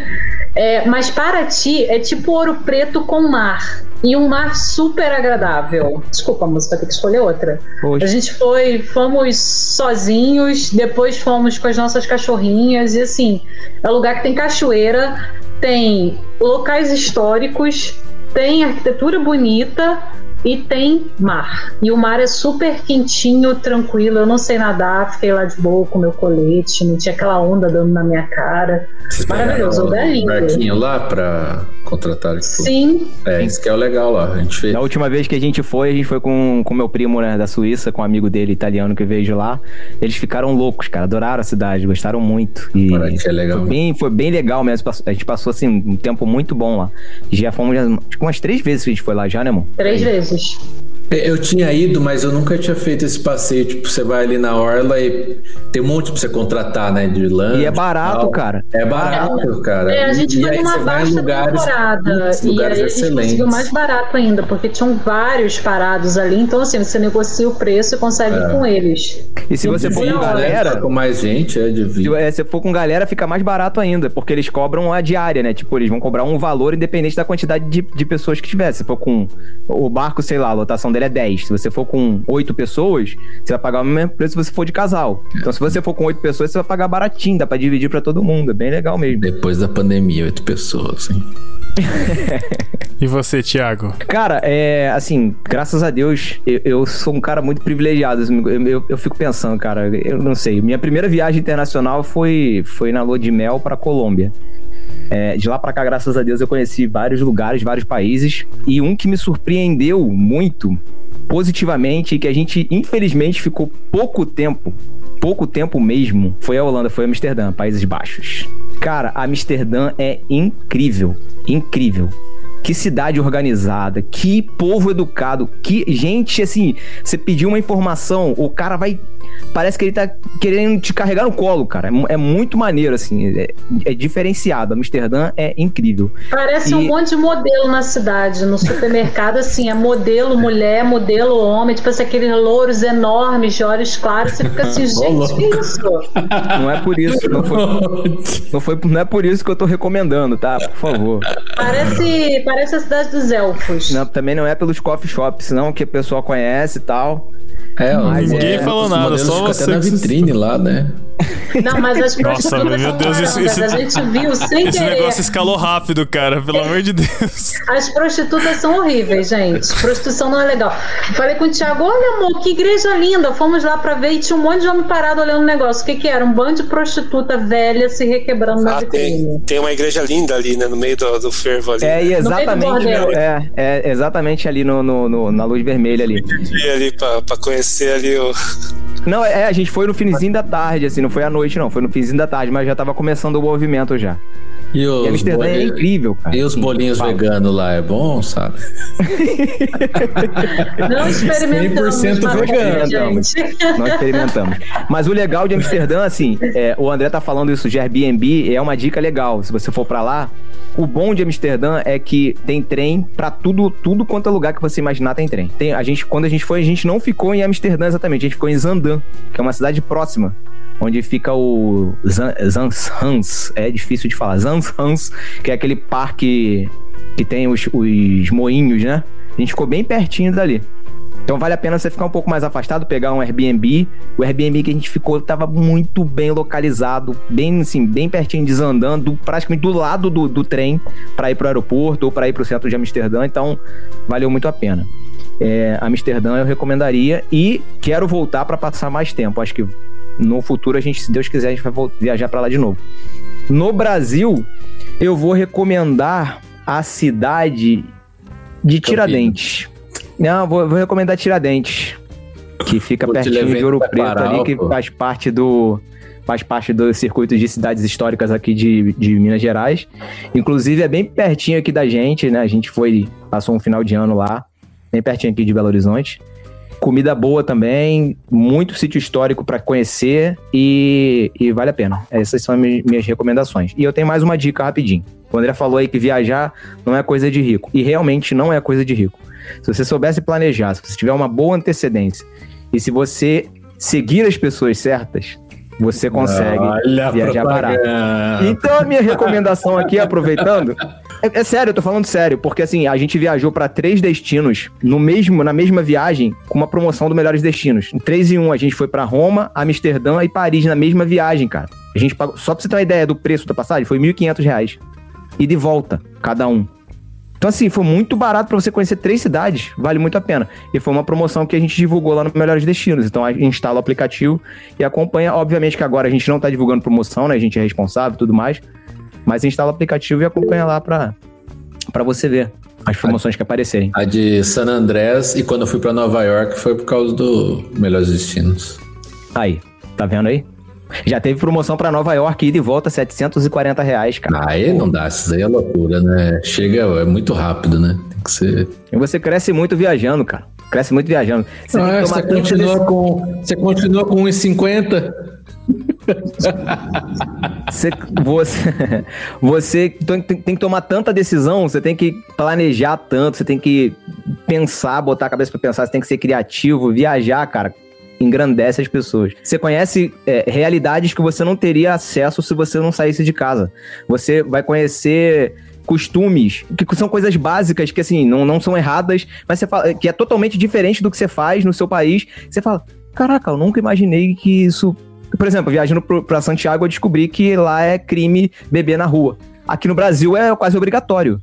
É, mas Paraty é tipo Ouro Preto com mar. E um mar super agradável. Desculpa, a música, vai ter que escolher outra. Poxa. A gente foi, fomos sozinhos, depois fomos com as nossas cachorrinhas, e assim, é um lugar que tem cachoeira, tem locais históricos, tem arquitetura bonita e tem mar. E o mar é super quentinho, tranquilo. Eu não sei nadar, fiquei lá de boa com meu colete, não tinha aquela onda dando na minha cara. Maravilhoso, lugar um lindo. barquinho lá pra contratar aqui. Sim, É, isso que é o legal lá. A gente fez. Da última vez que a gente foi, a gente foi com com meu primo né, da Suíça, com um amigo dele italiano que veio de lá. Eles ficaram loucos, cara. Adoraram a cidade, gostaram muito. E é legal. Foi bem, foi bem legal mesmo. Passou- A gente passou assim um tempo muito bom lá. Já fomos já, acho que umas três vezes que a gente foi lá já, né, amor? três vezes. Eu tinha ido, mas eu nunca tinha feito esse passeio. Tipo, você vai ali na orla e tem um monte pra você contratar, né? De lanche. E é barato, tal. cara. É barato, cara. É, a gente E foi aí numa você baixa lugares- temporada. E aí lugares a gente conseguiu excelentes. mais barato ainda, porque tinham vários parados ali. Então, assim, você negocia o preço e consegue ir com eles. E se você for com galera, Com mais gente, é de se é, se for com galera, fica mais barato ainda, porque eles cobram a diária, né? Tipo, eles vão cobrar um valor independente da quantidade de, de pessoas que tiver. Se for com o barco, sei lá, a lotação é 10. Se você for com 8 pessoas, você vai pagar o mesmo preço se você for de casal. Então, se você for com 8 pessoas, você vai pagar baratinho, dá pra dividir pra todo mundo. É bem legal mesmo. Depois da pandemia, oito pessoas, assim. E você, Thiago? Cara, é assim, graças a Deus, eu, eu sou um cara muito privilegiado. assim, Eu, eu- eu fico pensando, cara, eu não sei. Minha primeira viagem internacional foi, foi na lua de mel pra Colômbia. É, de lá pra cá, graças a Deus, eu conheci vários lugares, vários países. E um que me surpreendeu muito positivamente e que a gente, infelizmente, ficou pouco tempo, pouco tempo mesmo, foi a Holanda, foi Amsterdã, Países Baixos. Cara, Amsterdã é incrível, incrível. Que cidade organizada, que povo educado, que gente assim, você pediu uma informação, o cara vai. Parece que ele tá querendo te carregar no colo, cara. É É, muito maneiro, assim. É, é diferenciado. Amsterdã é incrível. Parece um E- monte de modelo na cidade. No supermercado, assim, é modelo mulher, modelo homem. Tipo assim, aqueles louros enormes, de olhos claros. Você fica assim, gente, que isso? Não é por isso, não foi, não foi. Não é por isso que eu tô recomendando, tá? Por favor. Parece, parece a cidade dos elfos. Não, também não é pelos coffee shops, não, que o pessoal conhece e tal. É, Mas Ninguém é, falou os nada, só você. até na que- vitrine lá, né? Não, mas as Nossa, meu Deus, isso- isso- A gente viu sem Esse querer. negócio escalou rápido, cara, pelo amor de Deus. As prostitutas são horríveis, gente. Prostituição não é legal. Falei com o Thiago, olha, amor, que igreja linda. Fomos lá pra ver e tinha um monte de homem parado olhando o negócio. O que que era? Um bando de prostituta velha se requebrando na Ah, tem, vitrine. tem uma igreja linda ali, né? No meio do, do fervo ali. É, meio do exatamente. É, é exatamente ali no, no- no- na luz vermelha ali. E ali pra, pra conhecer ali o. Não, é, a gente foi no finzinho da tarde, assim, não foi à noite, não. Foi no finzinho da tarde, mas já tava começando o movimento já. E os, E Amsterdã é bolinhos- incrível, cara. e os bolinhos veganos lá, é bom, sabe? Não experimentamos, 100% mas vegano, gente. Nós experimentamos. Mas o legal de Amsterdã, assim, é, o André tá falando isso de Airbnb, é uma dica legal. Se você for pra lá, o bom de Amsterdã é que tem trem pra tudo, tudo quanto é lugar que você imaginar tem trem. Tem, a gente, quando a gente foi, a gente não ficou em Amsterdã exatamente, a gente ficou em Zandam, que é uma cidade próxima. Onde fica o Zan- Zanshans, é difícil de falar, Zanshans, que é aquele parque que tem os, os moinhos, né? A gente ficou bem pertinho dali. Então vale a pena você ficar um pouco mais afastado, pegar um Airbnb. O Airbnb que a gente ficou tava muito bem localizado, bem assim, bem pertinho de praticamente do lado do, do trem para ir pro aeroporto ou para ir pro centro de Amsterdã. Então valeu muito a pena. É, Amsterdã eu recomendaria e quero voltar para passar mais tempo. Acho que no futuro a gente, se Deus quiser, a gente vai viajar para lá de novo. No Brasil, eu vou recomendar a cidade de Tiradentes. Não, vou, vou recomendar Tiradentes, que fica Vou pertinho de Ouro Preto ali, que pô. faz parte do faz parte do circuito de cidades históricas aqui de, de Minas Gerais. Inclusive é bem pertinho aqui da gente, né? A gente foi passou um final de ano lá, bem pertinho aqui de Belo Horizonte. Comida boa também, muito sítio histórico para conhecer e, e vale a pena. Essas são as mi- minhas recomendações. E eu tenho mais uma dica rapidinho. O André falou aí que viajar não é coisa de rico. E realmente não é coisa de rico. Se você soubesse planejar, se você tiver uma boa antecedência e se você seguir as pessoas certas, você consegue Olha viajar barato. Então a minha recomendação aqui, aproveitando, é, é sério, eu tô falando sério, porque assim, a gente viajou pra três destinos no mesmo, na mesma viagem, com uma promoção do Melhores Destinos. Em três em um, a gente foi pra Roma, Amsterdã e Paris na mesma viagem, cara. A gente pagou, só pra você ter uma ideia do preço da passagem, foi 1.500 reais. E de volta, cada um. Então, assim, foi muito barato pra você conhecer três cidades, vale muito a pena. E foi uma promoção que a gente divulgou lá no Melhores Destinos. Então, a gente instala o aplicativo e acompanha. Obviamente que agora a gente não tá divulgando promoção, né? A gente é responsável e tudo mais. Mas instala o aplicativo e acompanha lá pra, pra você ver as promoções que aparecerem. A de San Andrés e quando eu fui pra Nova York foi por causa do Melhores Destinos. Aí, tá vendo aí? Já teve promoção pra Nova York, e volta, 740 reais, cara. Aí não dá, isso aí é loucura, né? Chega, é muito rápido, né? Tem que ser. E você cresce muito viajando, cara. cresce muito viajando. Você Ah, você, continua decisão- com, você continua com 1,50? Você, você, você tem, tem- que tomar tanta decisão, você tem que planejar tanto, você tem que pensar, botar a cabeça pra pensar, você tem que ser criativo, viajar, cara. Engrandece as pessoas. Você conhece é, realidades que você não teria acesso se você não saísse de casa. Você vai conhecer costumes, que são coisas básicas que, assim, não, não são erradas, mas você fala, que é totalmente diferente do que você faz no seu país. Você fala, caraca, eu nunca imaginei que isso por exemplo, viajando pra Santiago, eu descobri que lá é crime beber na rua. Aqui no Brasil é quase obrigatório.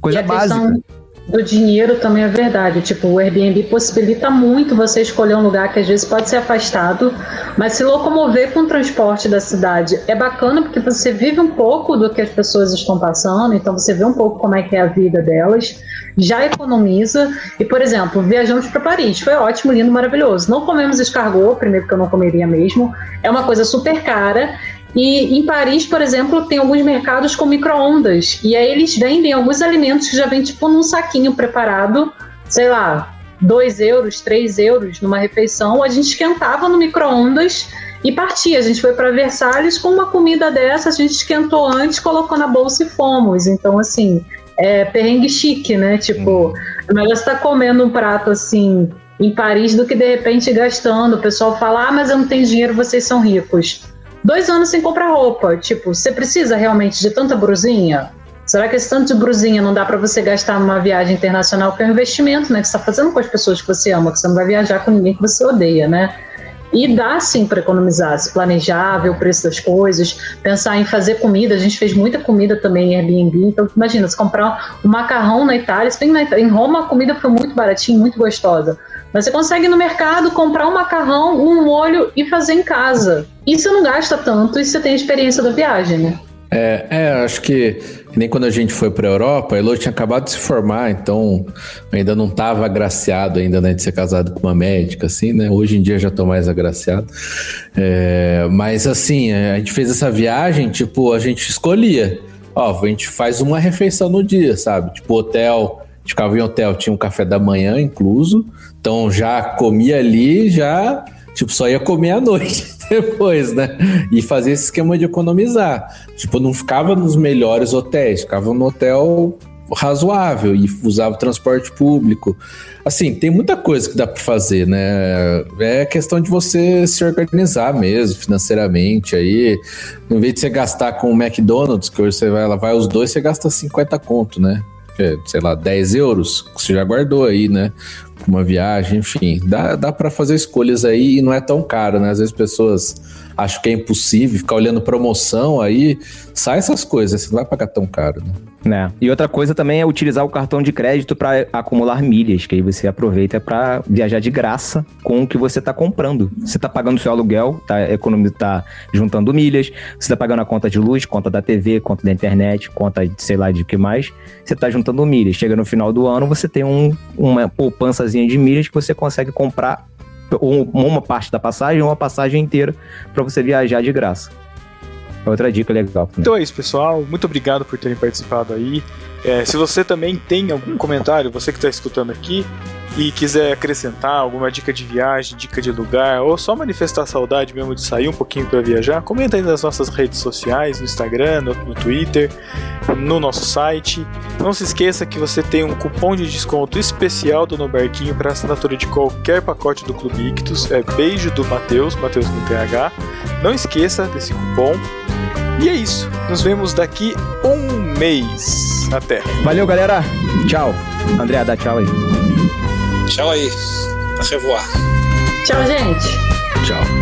Coisa básica. questão do dinheiro também é verdade. Tipo, o Airbnb possibilita muito você escolher um lugar que às vezes pode ser afastado, mas se locomover com o transporte da cidade é bacana porque você vive um pouco do que as pessoas estão passando, então você vê um pouco como é que é a vida delas, já economiza. E, por exemplo, viajamos para Paris, foi ótimo, lindo, maravilhoso. Não comemos escargot, primeiro que eu não comeria mesmo, é uma coisa super cara. E em Paris, por exemplo, tem alguns mercados com micro-ondas. E aí eles vendem alguns alimentos que já vem tipo num saquinho preparado, sei lá, 2 euros, 3 euros numa refeição. A gente esquentava no micro-ondas e partia. A gente foi para Versalhes com uma comida dessa, a gente esquentou antes, colocou na bolsa e fomos. Então, assim, é perrengue chique, né? Tipo, é melhor você estar comendo um prato assim em Paris do que de repente gastando. O pessoal fala, ah, mas eu não tenho dinheiro, vocês são ricos dois anos sem comprar roupa. Tipo, você precisa realmente de tanta brusinha? Será que esse tanto de brusinha não dá para você gastar numa viagem internacional que é um investimento, né? Que você está fazendo com as pessoas que você ama, que você não vai viajar com ninguém que você odeia, né? E dá sim para economizar, se planejar, ver o preço das coisas, pensar em fazer comida. A gente fez muita comida também em Airbnb. Então, imagina, se comprar um macarrão na Itália, se bem na Itália- em Roma a comida foi muito baratinha, muito gostosa. Mas você consegue no mercado comprar um macarrão, um molho e fazer em casa. E você não gasta tanto e você tem a experiência da viagem, né? É, é, acho que, nem quando a gente foi para Europa, a Elo tinha acabado de se formar, então ainda não estava agraciado ainda né, de ser casado com uma médica, assim, né? Hoje em dia já tô mais agraciado. É, mas assim, a gente fez essa viagem, tipo, a gente escolhia. Ó, a gente faz uma refeição no dia, sabe? Tipo, hotel, a gente ficava em hotel, tinha um café da manhã incluso, então já comia ali, já Tipo, só ia comer à noite depois, né? E fazer esse esquema de economizar. Tipo, não ficava nos melhores hotéis, ficava no hotel razoável e usava o transporte público. Assim, tem muita coisa que dá para fazer, né? É questão de você se organizar mesmo financeiramente aí. Em vez de você gastar com o McDonald's, que hoje você vai lá, vai os dois, você gasta 50 conto, né? É, sei lá, 10 euros, que você já guardou aí, né? Uma viagem, enfim. Dá, dá para fazer escolhas aí e não é tão caro, né? Às vezes pessoas acham que é impossível ficar olhando promoção aí. Sai essas coisas, você não vai pagar tão caro, né? Né? E outra coisa também é utilizar o cartão de crédito para acumular milhas, que aí você aproveita para viajar de graça com o que você está comprando. Você está pagando seu aluguel, tá economizando, tá juntando milhas, você está pagando a conta de luz, conta da TV, conta da internet, conta de sei lá de que mais. Você está juntando milhas. Chega no final do ano, você tem um, uma poupançazinha de milhas que você consegue comprar um- uma parte da passagem ou uma passagem inteira para você viajar de graça. Outra dica legal. também. Então é isso, pessoal. Muito obrigado por terem participado aí. É, se você também tem algum comentário, você que está escutando aqui, e quiser acrescentar alguma dica de viagem, dica de lugar, ou só manifestar saudade mesmo de sair um pouquinho para viajar, comenta aí nas nossas redes sociais, no Instagram, no, no Twitter, no nosso site. Não se esqueça que você tem um cupom de desconto especial do No Barquinho para assinatura de qualquer pacote do Clube Ictus. É beijo do Matheus, Matheus com TH. Não esqueça desse cupom. E é isso. Nos vemos daqui um mês. Até. Valeu, galera. Tchau. André, dá tchau aí. Tchau aí. A revoar. Tchau, gente. Tchau.